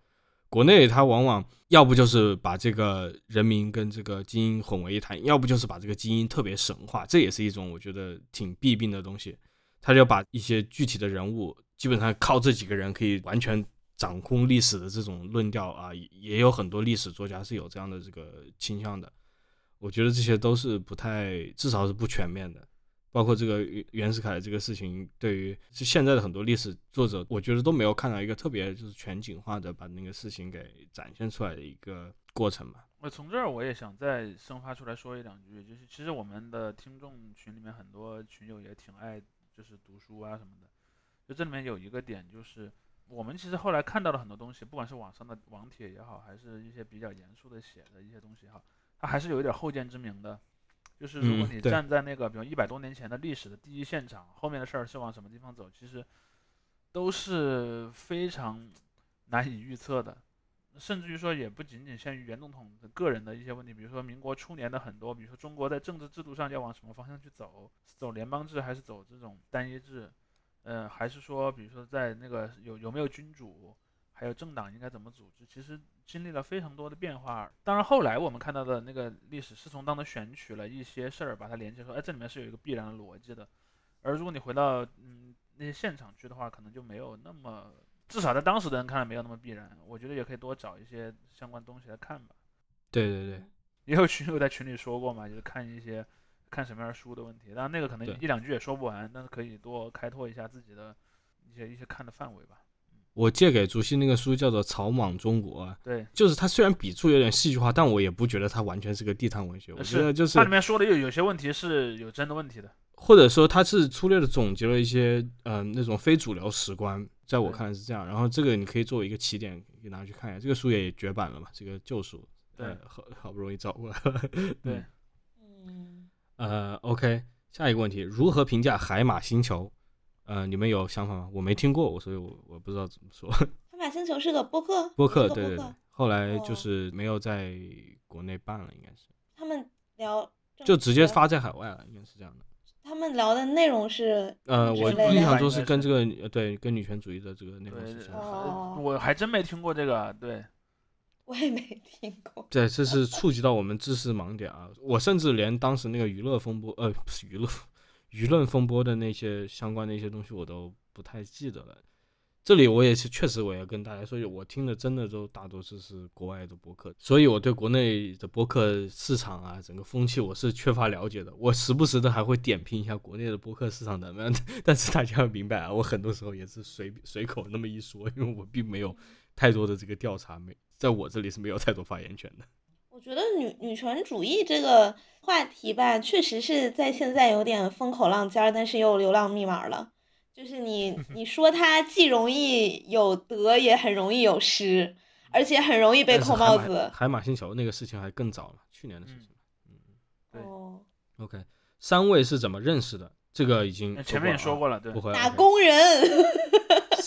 国内它往往要不就是把这个人民跟这个精英混为一谈，要不就是把这个精英特别神化，这也是一种我觉得挺弊病的东西。他就把一些具体的人物，基本上靠这几个人可以完全掌控历史的这种论调啊，也有很多历史作家是有这样的这个倾向的。我觉得这些都是不太，至少是不全面的。包括这个袁袁世凯这个事情，对于就现在的很多历史作者，我觉得都没有看到一个特别就是全景化的把那个事情给展现出来的一个过程吧。我，从这儿我也想再生发出来说一两句，就是其实我们的听众群里面很多群友也挺爱就是读书啊什么的，就这里面有一个点就是。我们其实后来看到了很多东西，不管是网上的网帖也好，还是一些比较严肃的写的一些东西也好，它还是有一点后见之明的。就是如果你站在那个比如一百多年前的历史的第一现场，后面的事儿是往什么地方走，其实都是非常难以预测的。甚至于说，也不仅仅限于袁总统的个人的一些问题，比如说民国初年的很多，比如说中国在政治制度上要往什么方向去走，走联邦制还是走这种单一制，呃，还是说，比如说在那个有有没有君主，还有政党应该怎么组织，其实经历了非常多的变化。当然，后来我们看到的那个历史是从当中选取了一些事儿，把它连接说，哎，这里面是有一个必然的逻辑的。而如果你回到嗯那些现场去的话，可能就没有那么，至少在当时的人看来没有那么必然。我觉得也可以多找一些相关东西来看吧。对对对，也有群友在群里说过嘛，就是看一些看什么样的书的问题。当然那个可能一两句也说不完，但是可以多开拓一下自己的一些一些看的范围吧。我借给竹溪那个书叫做《草莽中国》啊，对，就是它虽然笔触有点戏剧化，但我也不觉得它完全是个地摊文学。我觉得就是它里面说的有有些问题是有真的问题的。或者说它是粗略的总结了一些嗯、呃那种非主流史观，在我看来是这样。然后这个你可以作为一个起点，可以拿去看一下。这个书也绝版了嘛，这个旧书，对呃，好好不容易找过来。对，嗯，呃，OK，下一个问题，如何评价海马星球？呃，你们有想法吗？我没听过，所以我我不知道怎么说。海马星球是个播客，播客，对对对，后来哦就是没有在国内办了，应该是他们聊就直接发在海外了，应该是这样的。他们聊的内容是呃，我印象中是是跟这个呃对跟女权主义的这个内容是相关的。哦我还真没听过这个。对，我也没听过。对，这是触及到我们知识盲点啊！我甚至连当时那个娱乐风波，呃，不是娱乐，舆论风波的那些相关的一些东西，我都不太记得了。这里我也是确实，我要跟大家说，我听的真的都大多数是国外的播客，所以我对国内的播客市场啊，整个风气我是缺乏了解的。我时不时的还会点评一下国内的播客市场怎么样，但是大家要明白啊，我很多时候也是随随口那么一说，因为我并没有太多的这个调查，没在我这里是没有太多发言权的。我觉得女女权主义这个话题吧，确实是在现在有点风口浪尖儿，但是又流量密码了。就是你 你说它既容易有得，也很容易有失，而且很容易被扣帽子。海马星球那个事情还更早了，去年的事嗯情。嗯对哦，，OK，三位是怎么认识的？这个已经前面也说过了了，对啊，不，回。打工人。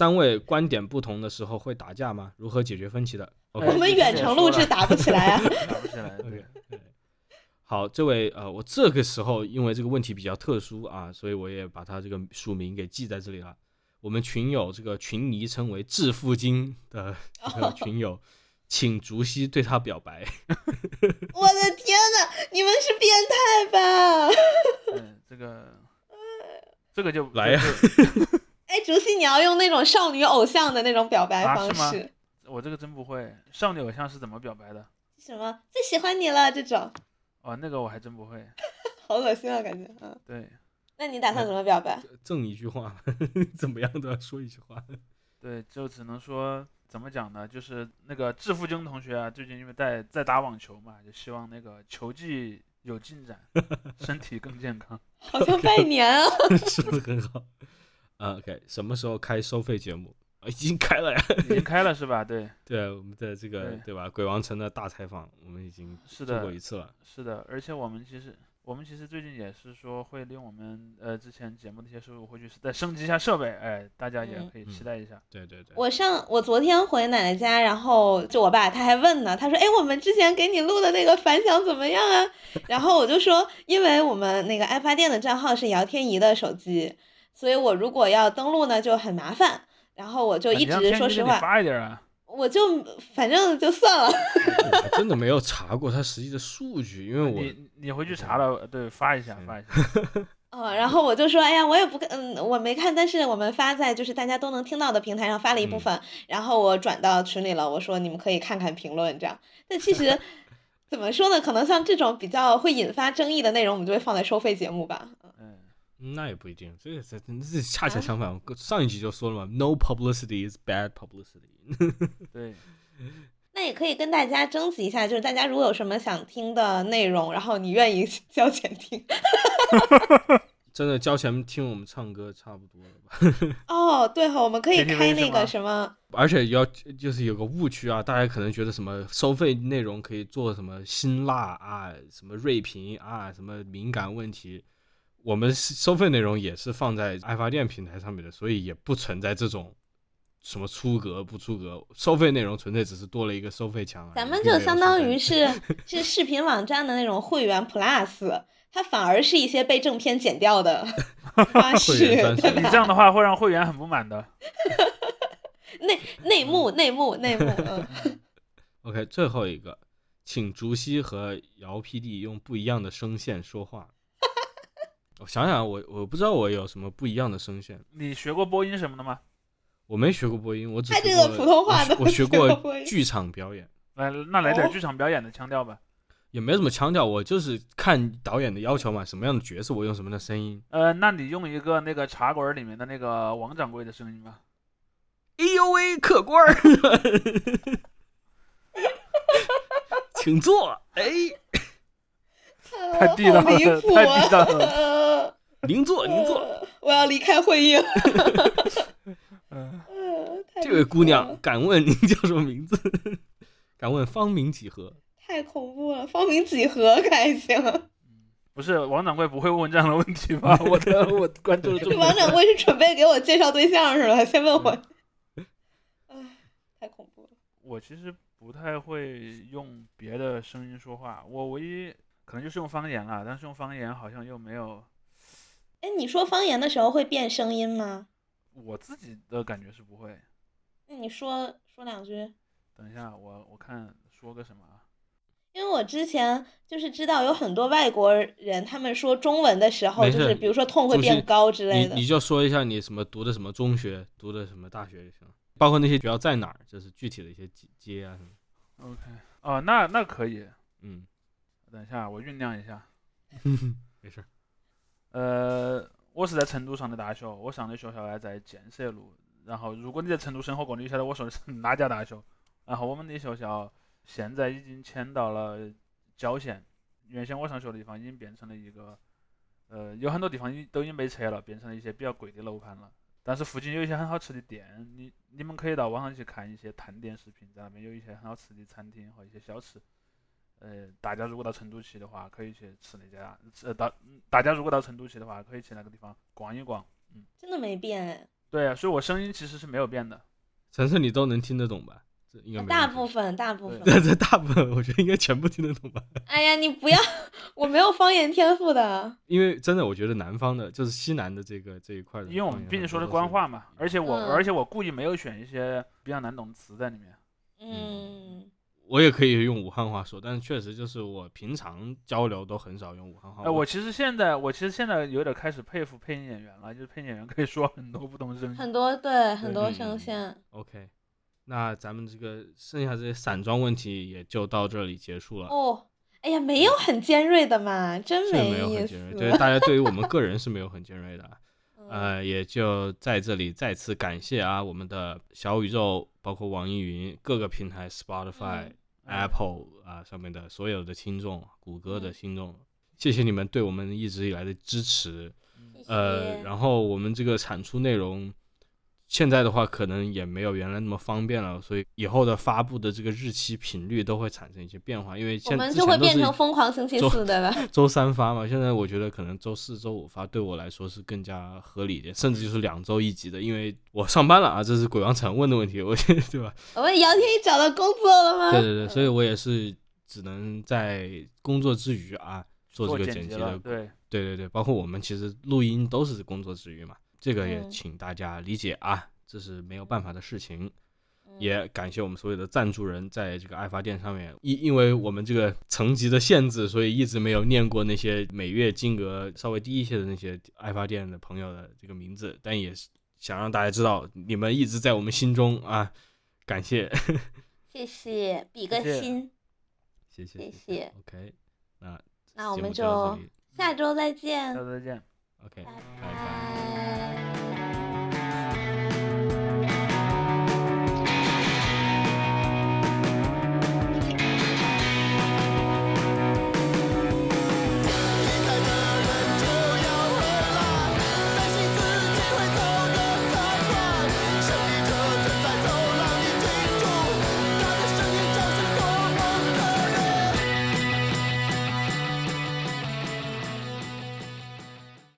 三位观点不同的时候会打架吗？如何解决分歧的哎我们远程录制打不起来啊。打不起来。对对好，这位呃，我这个时候因为这个问题比较特殊啊，所以我也把他这个署名给记在这里了。我们群友这个群昵称为“致富经”的这个 群友，请竹溪对他表白。我的天呐，你们是变态吧？嗯，这个这个就来呀哎，竹溪，你要用那种少女偶像的那种表白方式，我这个真不会。少女偶像是怎么表白的？什么最喜欢你了这种，哦，那个我还真不会。好恶心啊，感觉。嗯，对那你打算怎么表白？赠一句话，怎么样都要说一句话。对，就只能说怎么讲呢？就是那个致富经同学啊，最近因为在在打网球嘛，就希望那个球技有进展，身体更健康。好像拜年啊。说的很好。啊，OK，什么时候开收费节目？啊已经开了呀。已经开了是吧？对，对，我们的这个对对吧？鬼王城的大采访，我们已经是做过一次了。是的，而且我们其实我们其实最近也是说会利用我们呃之前节目的一些收入，回去再升级一下设备，哎，大家也嗯可以期待一下。对对对，我上我昨天回奶奶家，然后就我爸他还问呢，他说：“哎，我们之前给你录的那个反响怎么样啊？”然后我就说，因为我们那个爱发电的账号是姚天怡的手机，所以我如果要登录呢就很麻烦。然后我就啊一直说实话，发一点啊。我就反正就算了。我真的没有查过它实际的数据，因为我你你回去查了，对，发一下嗯发一下。嗯，然后我就说，哎呀，我也不看，嗯，我没看，但是我们发在就是大家都能听到的平台上发了一部嗯分，然后我转到群里了，我说你们可以看看评论这样。但其实 怎么说呢？可能像这种比较会引发争议的内容，我们就会放在收费节目吧。嗯，嗯那也不一定，这个这这恰恰啊相反，我上一集就说了嘛，no publicity is bad publicity。对，那也可以跟大家征集一下，就是大家如果有什么想听的内容，然后你愿意 交钱听。真的交钱听我们唱歌差不多了吧？哦，对哈，我们可以开那个什么，而且要就是有个误区啊，大家可能觉得什么收费内容可以做什么辛辣啊，什么锐评啊，什么敏感问题，我们收费内容也是放在爱发电平台上面的，所以也不存在这种什么出格不出格，收费内容纯粹只是多了一个收费墙。咱们就相当于是 是视频网站的那种会员 Plus，它反而是一些被正片剪掉的 花会员专絮，属对吧？你这样的话会让会员很不满的。内内幕内幕内幕，嗯，OK，最后一个，请竹溪和姚 PD 用不一样的声线说话。我想想，我我不知道我有什么不一样的声线。你学过播音什么的吗？我没学过播音，我只学过他这个普通话我学我学过剧场表演，来，那来点哦剧场表演的腔调吧。也没什么腔调，我就是看导演的要求嘛，什么样的角色我用什么样的声音。呃，那你用一个那个茶馆里面的那个王掌柜的声音吧。哎呦喂，客官儿，请坐。哎，太地道了 太地道了！您坐，您坐。呃我要离开会议了。嗯，这位姑娘，敢问您叫什么名字？敢问芳名几何？太恐怖了，芳名几何可还行？不是王掌柜不会问这样的问题吧？我的我关注的重点。王掌柜是准备给我介绍对象是吧？先问我。唉，太恐怖了。我其实不太会用别的声音说话，我唯一可能就是用方言了，但是用方言好像又没有哎，你说方言的时候会变声音吗？我自己的感觉是不会。那你说说两句。等一下，我我看说个什么啊？因为我之前就是知道有很多外国人，他们说中文的时候，就是比如说痛会变高之类的你你。就说一下你什么读的什么中学，读的什么大学就行了，包括那些学校在哪儿，就是具体的一些街街啊什么。OK，哦，那那可以。嗯，等一下，我酝酿一下。没事儿。呃，我是在成都上的大学，我上的学校呢在建设路。然后，如果你在成都生活过，你就晓得我说的是哪家大学。然后我们的学校现在已经迁到了郊县，原先我上学的地方已经变成了一个，呃，有很多地方已都已经被拆了，变成了一些比较贵的楼盘了。但是附近有一些很好吃的店，你你们可以到网上去看一些探店视频，在那边有一些很好吃的餐厅和一些小吃。呃，大家如果到成都去的话，可以去吃那家。呃，到大家如果到成都去的话，可以去那个地方逛一逛。真的没变哎，对啊，所以我声音其实是没有变的。晨晨你都能听得懂吧？这应该没大部。分大部分。这这大部分 我觉得应该全部听得懂吧？哎呀，你不要，我没有方言天赋的。因为真的，我觉得南方的，就是西南的这个这一块的，因为我们毕竟说的的官话嘛，而且我、嗯而且我故意没有选一些比较难懂的词在里面。嗯，我也可以用武汉话说，但是确实就是我平常交流都很少用武汉话。哎、我其实现在我其实现在有点开始佩服配音演员了，就是配音演员可以说很多不同声音。很多对很多嗯声线。OK，那咱们这个剩下这些散装问题也就到这里结束了。哦，哎呀，没有很尖锐的嘛，真没有意思。很尖锐，对大家对于我们个人是没有很尖锐的 呃，也就在这里再次感谢啊，我们的小宇宙，包括网易云各个平台，Spotify、嗯 Apple 啊上面的所有的听众，谷歌的嗯听众，谢谢你们对我们一直以来的支持。谢呃，谢然后我们这个产出内容，现在的话可能也没有原来那么方便了，所以以后的发布的这个日期频率都会产生一些变化，因为我现们就会变成疯狂星期周四，对吧？周三发嘛，现在我觉得可能周四周五发对我来说是更加合理一点，甚至就是两周一集的，因为我上班了啊，这是鬼王城问的问题，我觉得对吧？我们姚天一找到工作了吗？对对对，所以我也是只能在工作之余啊做这个剪辑了，剪辑的，对，对对对，包括我们其实录音都是工作之余嘛，这个也嗯请大家理解啊，这是没有办法的事情。嗯也感谢我们所有的赞助人，在这个爱发电上面，因因为我们这个层级的限制，所以一直没有念过那些每月金额稍微低一些的那些爱发电的朋友的这个名字，但也是想让大家知道，你们一直在我们心中啊，感谢，谢谢，比个心。谢谢，谢谢 OK，那那我们就下周再见下，周再见。OK，拜拜拜。拜。